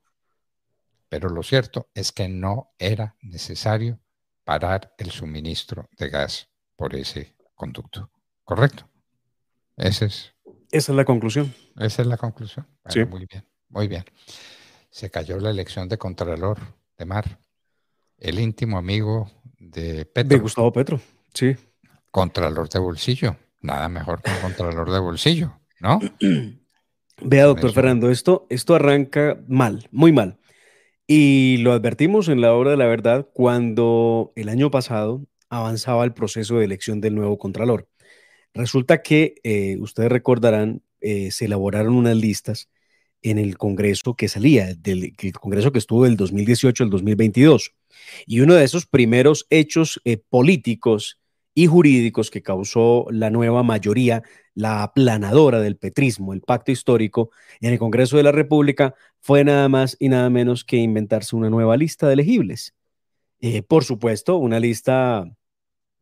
Pero lo cierto es que no era necesario parar el suministro de gas por ese conducto. ¿Correcto? Ese es. Esa es la conclusión. Esa es la conclusión. sí. Muy bien, muy bien se cayó la elección de Contralor de Mar, el íntimo amigo de Petro. De Gustavo Petro, sí. Contralor de bolsillo, nada mejor que un Contralor de bolsillo, ¿no? Vea, doctor Fernando, esto, esto arranca mal, muy mal. Y lo advertimos en la hora de la verdad cuando el año pasado avanzaba el proceso de elección del nuevo Contralor. Resulta que, eh, ustedes recordarán, eh, se elaboraron unas listas en el Congreso que salía, del Congreso que estuvo del 2018 al 2022. Y uno de esos primeros hechos eh, políticos y jurídicos que causó la nueva mayoría, la aplanadora del petrismo, el pacto histórico, en el Congreso de la República, fue nada más y nada menos que inventarse una nueva lista de elegibles. Eh, por supuesto, una lista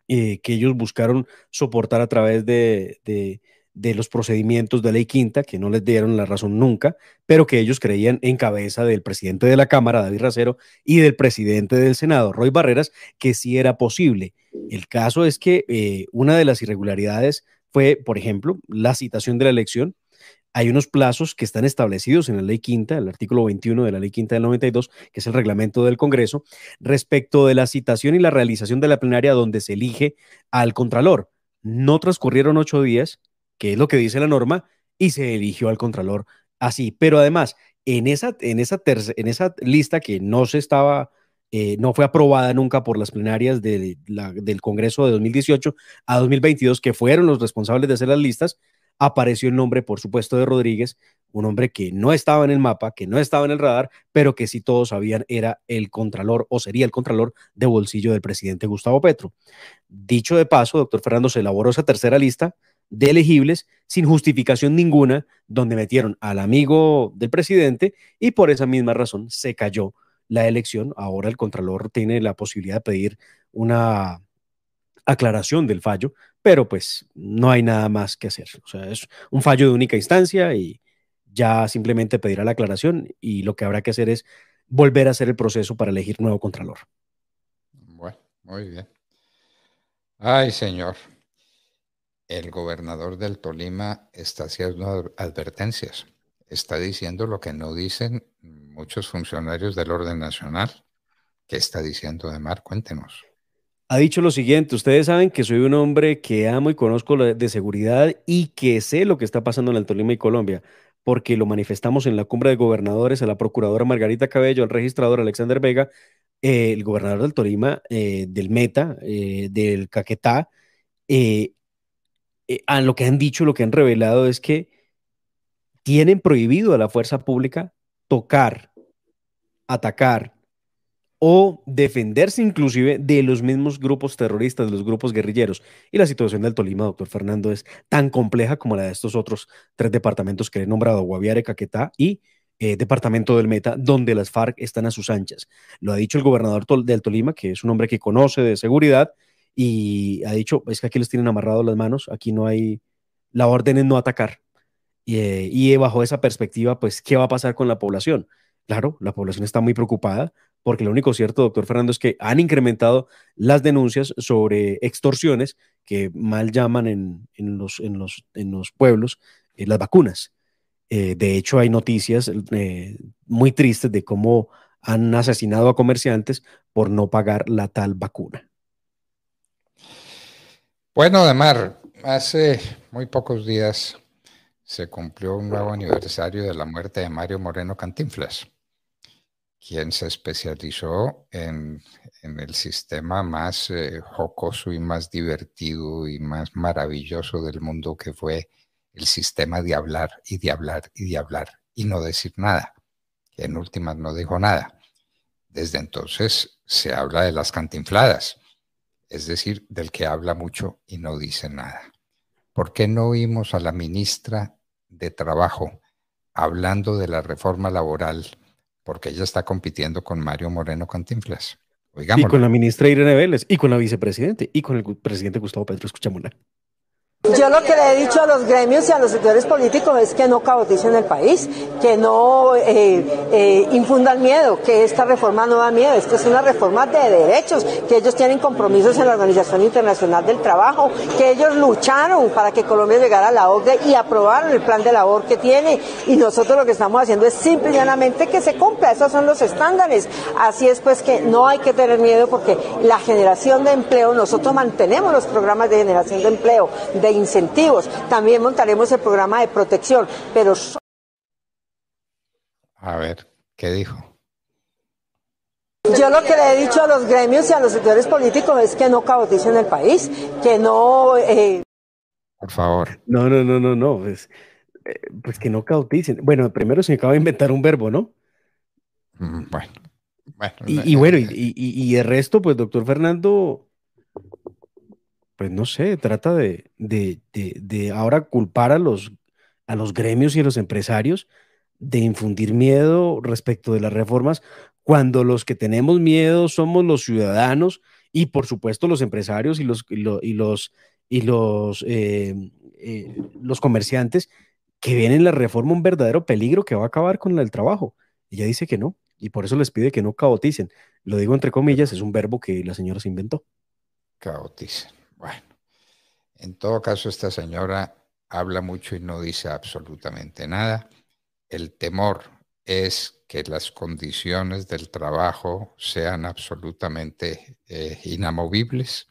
eh, que ellos buscaron soportar a través de los procedimientos de ley quinta, que no les dieron la razón nunca, pero que ellos creían en cabeza del presidente de la Cámara, David Racero, y del presidente del Senado, Roy Barreras, que sí era posible. El caso es que eh, una de las irregularidades fue, por ejemplo, la citación de la elección. Hay unos plazos que están establecidos en la ley quinta, el artículo 21 de la ley quinta del 92, que es el reglamento del Congreso, respecto de la citación y la realización de la plenaria donde se elige al Contralor. No transcurrieron ocho días que es lo que dice la norma, y se eligió al Contralor así. Pero además, en esa, en esa, en esa lista que no se estaba, eh, no fue aprobada nunca por las plenarias de del Congreso de 2018 a 2022, que fueron los responsables de hacer las listas, apareció el nombre, por supuesto, de Rodríguez, un hombre que no estaba en el mapa, que no estaba en el radar, pero que sí todos sabían era el contralor o sería el contralor de bolsillo del presidente Gustavo Petro. Dicho de paso, doctor Fernando, se elaboró esa tercera lista de elegibles sin justificación ninguna, donde metieron al amigo del presidente y por esa misma razón se cayó la elección. Ahora el Contralor tiene la posibilidad de pedir una aclaración del fallo, pero pues no hay nada más que hacer. O sea, es un fallo de única instancia y ya simplemente pedirá la aclaración y lo que habrá que hacer es volver a hacer el proceso para elegir nuevo Contralor. Bueno, muy bien. Ay, señor el gobernador del Tolima está haciendo advertencias. Está diciendo lo que no dicen muchos funcionarios del orden nacional. ¿Qué está diciendo de Mar? Cuéntenos. Ha dicho lo siguiente, ustedes saben que soy un hombre que amo y conozco de seguridad y que sé lo que está pasando en el Tolima y Colombia, porque lo manifestamos en la cumbre de gobernadores a la procuradora Margarita Cabello, al registrador Alexander Vega, eh, el gobernador del Tolima, eh, del Meta, eh, del Caquetá, eh, a lo que han dicho, lo que han revelado es que tienen prohibido a la fuerza pública tocar, atacar o defenderse inclusive de los mismos grupos terroristas, de los grupos guerrilleros. Y la situación del Tolima, doctor Fernando, es tan compleja como la de estos otros tres departamentos que he nombrado, Guaviare, Caquetá y eh, departamento del Meta, donde las FARC están a sus anchas. Lo ha dicho el gobernador del Tolima, que es un hombre que conoce de seguridad y ha dicho, es que aquí les tienen amarrado las manos, aquí no hay, la orden es no atacar. Y, eh, y bajo esa perspectiva, pues, ¿qué va a pasar con la población? Claro, la población está muy preocupada porque lo único cierto, doctor Fernando, es que han incrementado las denuncias sobre extorsiones que mal llaman en, los, en, los, en los pueblos eh, las vacunas. Eh, de hecho, hay noticias muy tristes de cómo han asesinado a comerciantes por no pagar la tal vacuna. Bueno, Demar, hace muy pocos días se cumplió un nuevo aniversario de la muerte de Mario Moreno Cantinflas quien se especializó en, el sistema más eh, jocoso y más divertido y más maravilloso del mundo que fue el sistema de hablar y de hablar y de hablar y no decir nada. En últimas no dijo nada. Desde entonces se habla de las cantinfladas, es decir, del que habla mucho y no dice nada. ¿Por qué no oímos a la ministra de Trabajo hablando de la reforma laboral? porque ella está compitiendo con Mario Moreno Cantinflas. Y con la ministra Irene Vélez, y con la vicepresidente, y con el presidente Gustavo Petro. Escuchémosla. Yo lo que le he dicho a los gremios y a los sectores políticos es que no caoticen el país, que no eh, eh, infundan miedo, que esta reforma no da miedo, esta es una reforma de derechos, que ellos tienen compromisos en la Organización Internacional del Trabajo, que ellos lucharon para que Colombia llegara a la OCDE y aprobaron el plan de labor que tiene. Y nosotros lo que estamos haciendo es simple y llanamente que se cumpla, esos son los estándares. Así es pues que no hay que tener miedo porque la generación de empleo, nosotros mantenemos los programas de generación de empleo, incentivos. También montaremos el programa de protección, pero... A ver, ¿qué dijo? Yo lo que le he dicho a los gremios y a los sectores políticos es que no caoticen el país, que no... Eh, Por favor. No, no, no, no, no. Pues, eh, pues que no cauticen. Bueno, primero se acaba de inventar un verbo, ¿no? Mm, bueno. y, bueno, y, y, y, el resto, pues, doctor Fernando, pues no sé, trata de, de, ahora culpar a los, a los gremios y a los empresarios de infundir miedo respecto de las reformas, cuando los que tenemos miedo somos los ciudadanos y por supuesto los empresarios y los, y, los, y los, eh, eh, los comerciantes que ven en la reforma un verdadero peligro que va a acabar con el trabajo. Ella dice que no, y por eso les pide que no caoticen. Lo digo entre comillas, es un verbo que la señora se inventó. Caoticen. Bueno, en todo caso, esta señora habla mucho y no dice absolutamente nada. El temor es que las condiciones del trabajo sean absolutamente eh, inamovibles,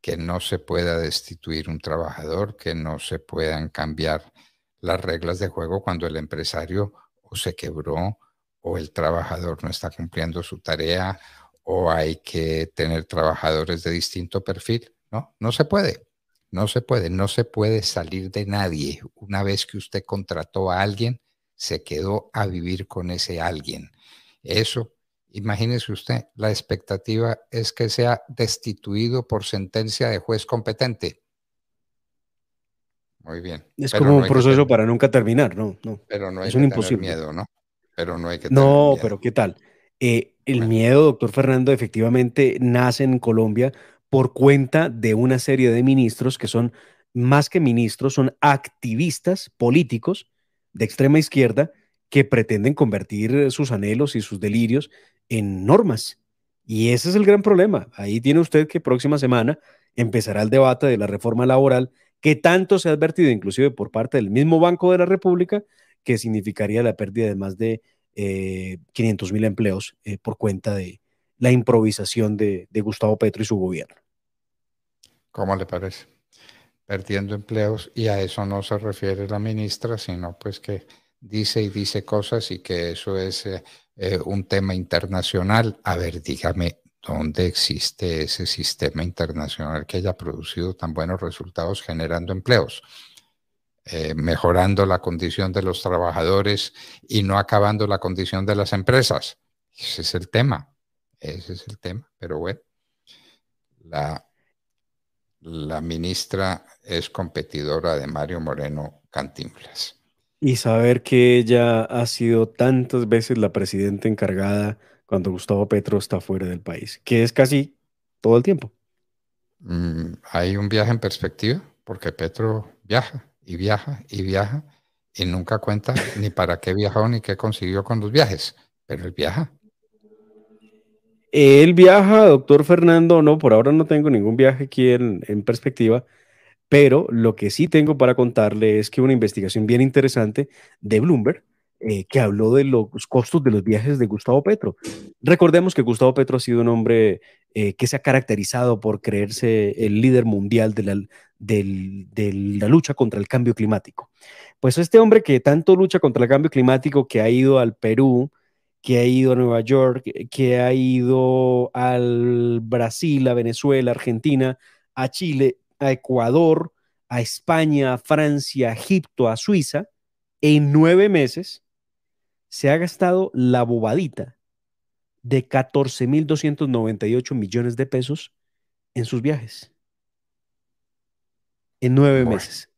que no se pueda destituir un trabajador, que no se puedan cambiar las reglas de juego cuando el empresario o se quebró o el trabajador no está cumpliendo su tarea o hay que tener trabajadores de distinto perfil. No, no se puede. No se puede, no se puede salir de nadie. Una vez que usted contrató a alguien, se quedó a vivir con ese alguien. Eso, imagínese usted, la expectativa es que sea destituido por sentencia de juez competente. Muy bien. Es como un proceso para nunca terminar, ¿no? no. Pero no hay es un imposible. miedo, ¿no? Pero no hay que tener No, pero ¿qué tal? Eh, el miedo, doctor Fernando, efectivamente nace en Colombia por cuenta de una serie de ministros que son más que ministros, son activistas políticos de extrema izquierda que pretenden convertir sus anhelos y sus delirios en normas. Y ese es el gran problema. Ahí tiene usted que próxima semana empezará el debate de la reforma laboral que tanto se ha advertido, inclusive por parte del mismo Banco de la República, que significaría la pérdida de más de 500 eh, mil empleos eh, por cuenta de la improvisación de Gustavo Petro y su gobierno. ¿Cómo le parece? Perdiendo empleos y a eso no se refiere la ministra, sino pues que dice y dice cosas y que eso es eh, eh, un tema internacional. A ver, dígame, ¿dónde existe ese sistema internacional que haya producido tan buenos resultados generando empleos? Eh, mejorando la condición de los trabajadores y no acabando la condición de las empresas. Ese es el tema, ese es el tema, pero bueno, la, la ministra es competidora de Mario Moreno Cantinflas. Y saber que ella ha sido tantas veces la presidenta encargada cuando Gustavo Petro está fuera del país, que es casi todo el tiempo. Mm, hay un viaje en perspectiva, porque Petro viaja y viaja y viaja y nunca cuenta ni para qué viajó ni qué consiguió con los viajes. Pero él viaja. Él viaja, doctor Fernando, no, por ahora no tengo ningún viaje aquí en, perspectiva, pero lo que sí tengo para contarle es que una investigación bien interesante de Bloomberg eh, que habló de los costos de los viajes de Gustavo Petro. Recordemos que Gustavo Petro ha sido un hombre eh, que se ha caracterizado por creerse el líder mundial de la lucha contra el cambio climático. Pues este hombre que tanto lucha contra el cambio climático, que ha ido al Perú, que ha ido a Nueva York, que ha ido al Brasil, a Venezuela, Argentina, a Chile, a Ecuador, a España, a Francia, a Egipto, a Suiza, en nueve meses se ha gastado la bobadita de 14.298 millones de pesos en sus viajes. En nueve meses.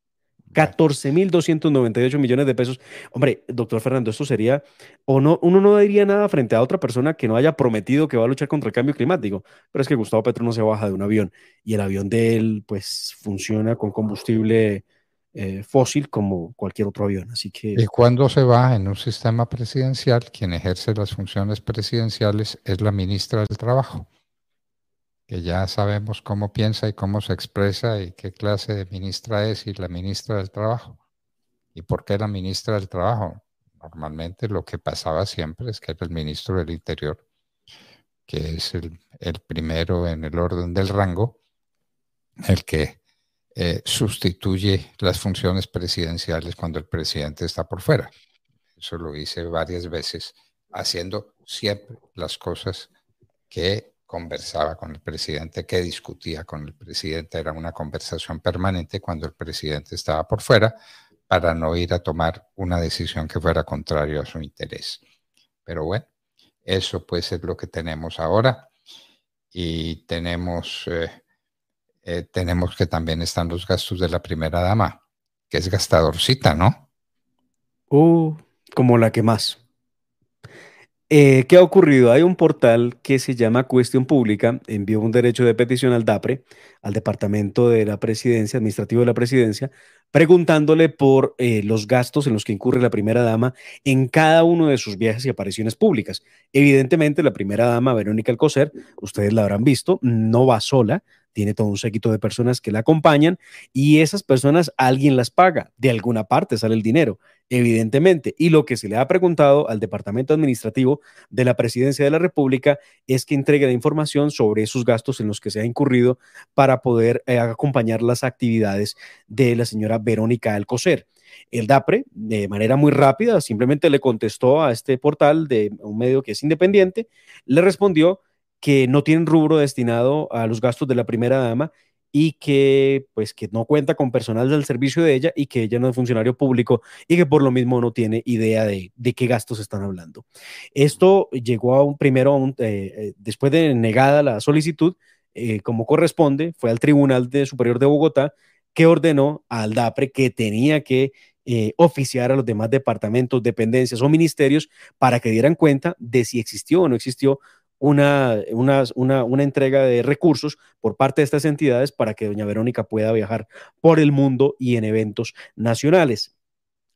14.298 millones de pesos. Hombre, doctor Fernando, esto sería, o no, uno no diría nada frente a otra persona que no haya prometido que va a luchar contra el cambio climático, pero es que Gustavo Petro no se baja de un avión y el avión de él, pues, funciona con combustible eh, fósil como cualquier otro avión. Así que... Y cuando se va en un sistema presidencial, quien ejerce las funciones presidenciales es la ministra del Trabajo, que ya sabemos cómo piensa y cómo se expresa y qué clase de ministra es y la ministra del Trabajo. ¿Y por qué la ministra del Trabajo? Normalmente lo que pasaba siempre es que era el ministro del Interior, que es el, el primero en el orden del rango, el que eh, sustituye las funciones presidenciales cuando el presidente está por fuera. Eso lo hice varias veces, haciendo siempre las cosas que conversaba con el presidente, que discutía con el presidente. Era una conversación permanente cuando el presidente estaba por fuera para no ir a tomar una decisión que fuera contraria a su interés. Pero bueno, eso pues es lo que tenemos ahora y tenemos... Eh, eh, tenemos que también están los gastos de la primera dama, que es gastadorcita, ¿no? Uh, como la que más. Eh, ¿Qué ha ocurrido? Hay un portal que se llama Cuestión Pública, envió un derecho de petición al DAPRE, al Departamento de la Presidencia, Administrativo de la Presidencia, preguntándole por eh, los gastos en los que incurre la primera dama en cada uno de sus viajes y apariciones públicas. Evidentemente, la primera dama, Verónica Alcocer, ustedes la habrán visto, no va sola, tiene todo un séquito de personas que la acompañan y esas personas alguien las paga, de alguna parte sale el dinero, evidentemente. Y lo que se le ha preguntado al Departamento Administrativo de la Presidencia de la República es que entregue la información sobre esos gastos en los que se ha incurrido para poder eh, acompañar las actividades de la señora Verónica Alcocer. El DAPRE, de manera muy rápida, simplemente le contestó a este portal de un medio que es independiente, le respondió que no tienen rubro destinado a los gastos de la primera dama y que pues que no cuenta con personal del servicio de ella y que ella no es funcionario público y que por lo mismo no tiene idea de, qué gastos están hablando. Esto llegó a un primero, eh, eh, después de negada la solicitud, eh, como corresponde, fue al Tribunal de Superior de Bogotá que ordenó al DAPRE que tenía que oficiar a los demás departamentos, dependencias o ministerios para que dieran cuenta de si existió o no existió una, una, entrega de recursos por parte de estas entidades para que doña Verónica pueda viajar por el mundo y en eventos nacionales.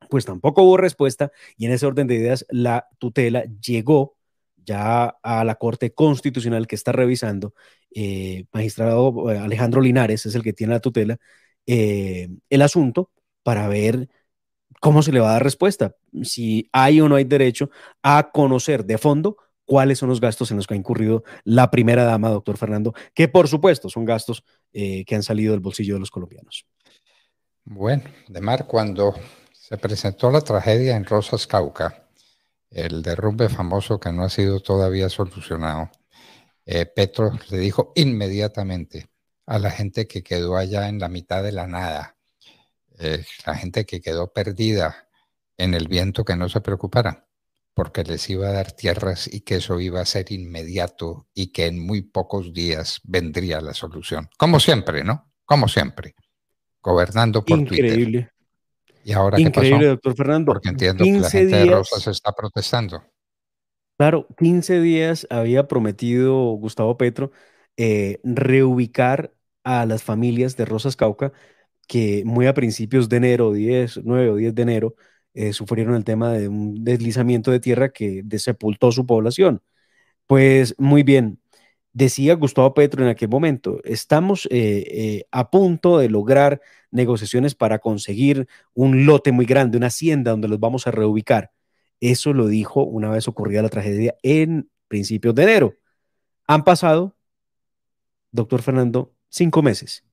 Pues tampoco hubo respuesta y en ese orden de ideas la tutela llegó ya a la Corte Constitucional que está revisando, eh, magistrado eh, Alejandro Linares es el que tiene la tutela, eh, el asunto para ver cómo se le va a dar respuesta, si hay o no hay derecho a conocer de fondo cuáles son los gastos en los que ha incurrido la primera dama, doctor Fernando, que por supuesto son gastos eh, que han salido del bolsillo de los colombianos. Bueno, Demar, cuando se presentó la tragedia en Rosas Cauca, el derrumbe famoso que no ha sido todavía solucionado, eh, Petro le dijo inmediatamente a la gente que quedó allá en la mitad de la nada, eh, la gente que quedó perdida en el viento, que no se preocupara porque les iba a dar tierras y que eso iba a ser inmediato y que en muy pocos días vendría la solución. Como siempre, ¿no? Como siempre. Gobernando por Increíble. ¿Y ahora Increíble, qué pasó? doctor Fernando. Porque entiendo que la gente de Rosas está protestando. Claro, 15 días había prometido Gustavo Petro eh, reubicar a las familias de Rosas Cauca que muy a principios de enero, 10, 9 o 10 de enero, eh, sufrieron el tema de un deslizamiento de tierra que sepultó su población. Pues muy bien, decía Gustavo Petro en aquel momento, estamos eh, eh, a punto de lograr negociaciones para conseguir un lote muy grande, una hacienda donde los vamos a reubicar. Eso lo dijo una vez ocurrida la tragedia en principios de enero. Han pasado, doctor Fernando, cinco meses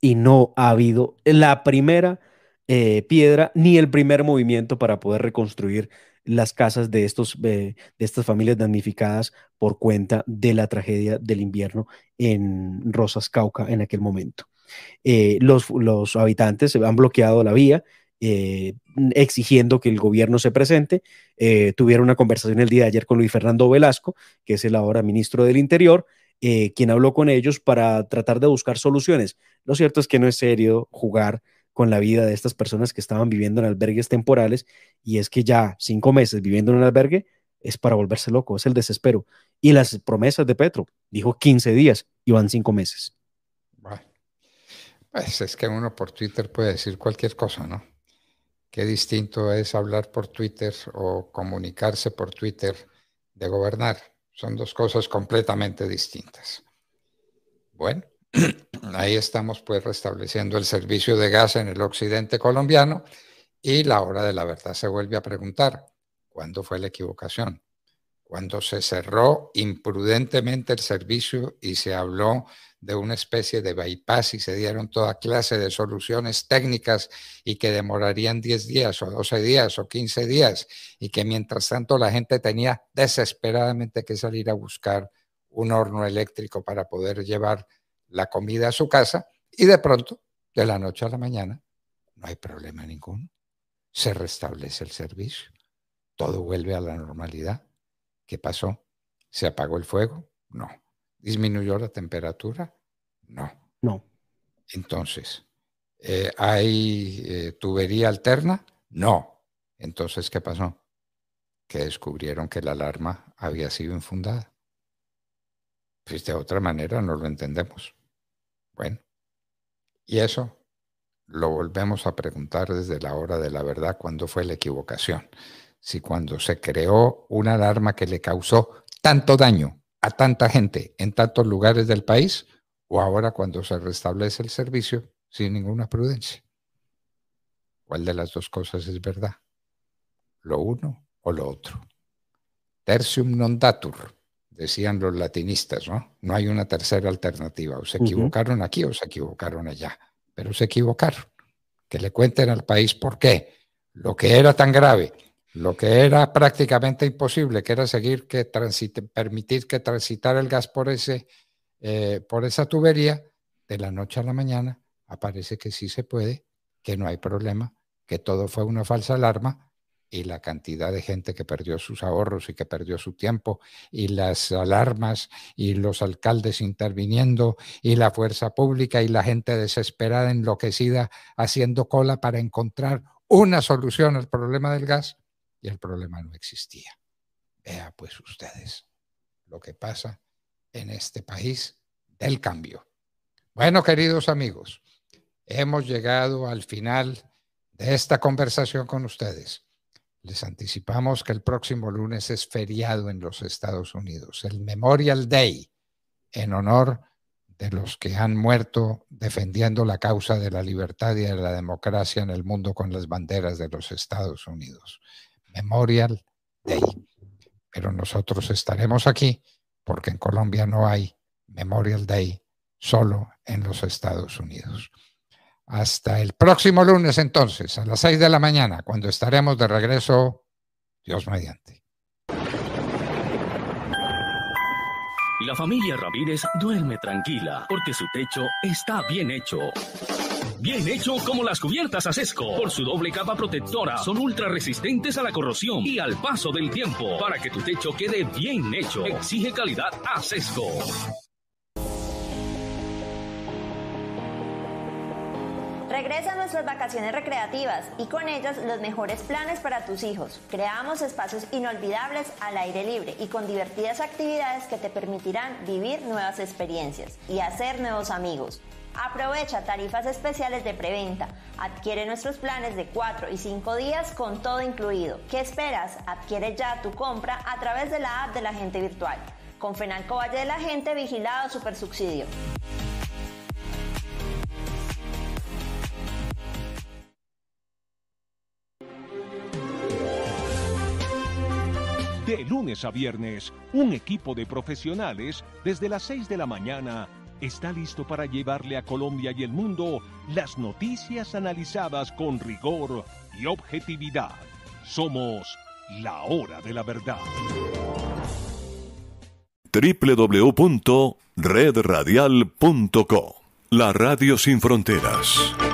y no ha habido la primera eh, piedra ni el primer movimiento para poder reconstruir las casas de, estos, eh, de estas familias damnificadas por cuenta de la tragedia del invierno en Rosas Cauca en aquel momento. Eh, los, los habitantes han bloqueado la vía, exigiendo que el gobierno se presente. tuvieron una conversación el día de ayer con Luis Fernando Velasco, que es el ahora ministro del Interior, eh, quien habló con ellos para tratar de buscar soluciones. Lo cierto es que no es serio jugar con la vida de estas personas que estaban viviendo en albergues temporales y es que ya cinco meses viviendo en un albergue es para volverse loco, es el desespero. Y las promesas de Petro, dijo 15 días y van cinco meses. Pues es que uno por Twitter puede decir cualquier cosa, ¿no? Qué distinto es hablar por Twitter o comunicarse por Twitter de gobernar. Son dos cosas completamente distintas. Bueno, ahí estamos pues restableciendo el servicio de gas en el occidente colombiano y la hora de la verdad se vuelve a preguntar, ¿cuándo fue la equivocación? Cuando se cerró imprudentemente el servicio y se habló de una especie de bypass y se dieron toda clase de soluciones técnicas y que demorarían 10 días o 12 días o 15 días y que mientras tanto la gente tenía desesperadamente que salir a buscar un horno eléctrico para poder llevar la comida a su casa y de pronto, de la noche a la mañana, no hay problema ninguno. Se restablece el servicio. Todo vuelve a la normalidad. ¿Qué pasó? ¿Se apagó el fuego? No. ¿Disminuyó la temperatura? No. No. Entonces, eh, ¿hay eh, tubería alterna? No. Entonces, ¿qué pasó? Que descubrieron que la alarma había sido infundada. Pues de otra manera no lo entendemos. Bueno, y eso lo volvemos a preguntar desde la hora de la verdad, cuándo fue la equivocación. Si cuando se creó una alarma que le causó tanto daño a tanta gente en tantos lugares del país o ahora cuando se restablece el servicio sin ninguna prudencia. ¿Cuál de las dos cosas es verdad? ¿Lo uno o lo otro? Tertium non datur, decían los latinistas, ¿no? No hay una tercera alternativa. O se equivocaron aquí o se equivocaron allá. Pero se equivocaron. Que le cuenten al país por qué. Lo que era tan grave lo que era prácticamente imposible, que era seguir que transite, permitir que transitara el gas por, ese, eh, por esa tubería, de la noche a la mañana aparece que sí se puede, que no hay problema, que todo fue una falsa alarma y la cantidad de gente que perdió sus ahorros y que perdió su tiempo y las alarmas y los alcaldes interviniendo y la fuerza pública y la gente desesperada, enloquecida, haciendo cola para encontrar una solución al problema del gas, y el problema no existía. Vea pues ustedes lo que pasa en este país del cambio. Bueno, queridos amigos, hemos llegado al final de esta conversación con ustedes. Les anticipamos que el próximo lunes es feriado en los Estados Unidos, el Memorial Day, en honor de los que han muerto defendiendo la causa de la libertad y de la democracia en el mundo con las banderas de los Estados Unidos. Memorial Day. Pero nosotros estaremos aquí porque en Colombia no hay Memorial Day, solo en los Estados Unidos. Hasta el próximo lunes entonces, a las seis de la mañana, cuando estaremos de regreso, Dios mediante. La familia Ramírez duerme tranquila porque su techo está bien hecho. Bien hecho como las cubiertas Acesco. Por su doble capa protectora, son ultra resistentes a la corrosión y al paso del tiempo. Para que tu techo quede bien hecho, exige calidad Acesco. Regresa a nuestras vacaciones recreativas y con ellas los mejores planes para tus hijos. Creamos espacios inolvidables al aire libre y con divertidas actividades que te permitirán vivir nuevas experiencias y hacer nuevos amigos. Aprovecha tarifas especiales de preventa. Adquiere nuestros planes de 4 y 5 días con todo incluido. ¿Qué esperas? Adquiere ya tu compra a través de la app del agente virtual. Con Fenalco Valle de la Gente, vigilado Supersubsidio. De lunes a viernes, un equipo de profesionales desde las 6 de la mañana está listo para llevarle a Colombia y el mundo las noticias analizadas con rigor y objetividad. Somos la hora de la verdad. www.redradial.co La Radio Sin Fronteras.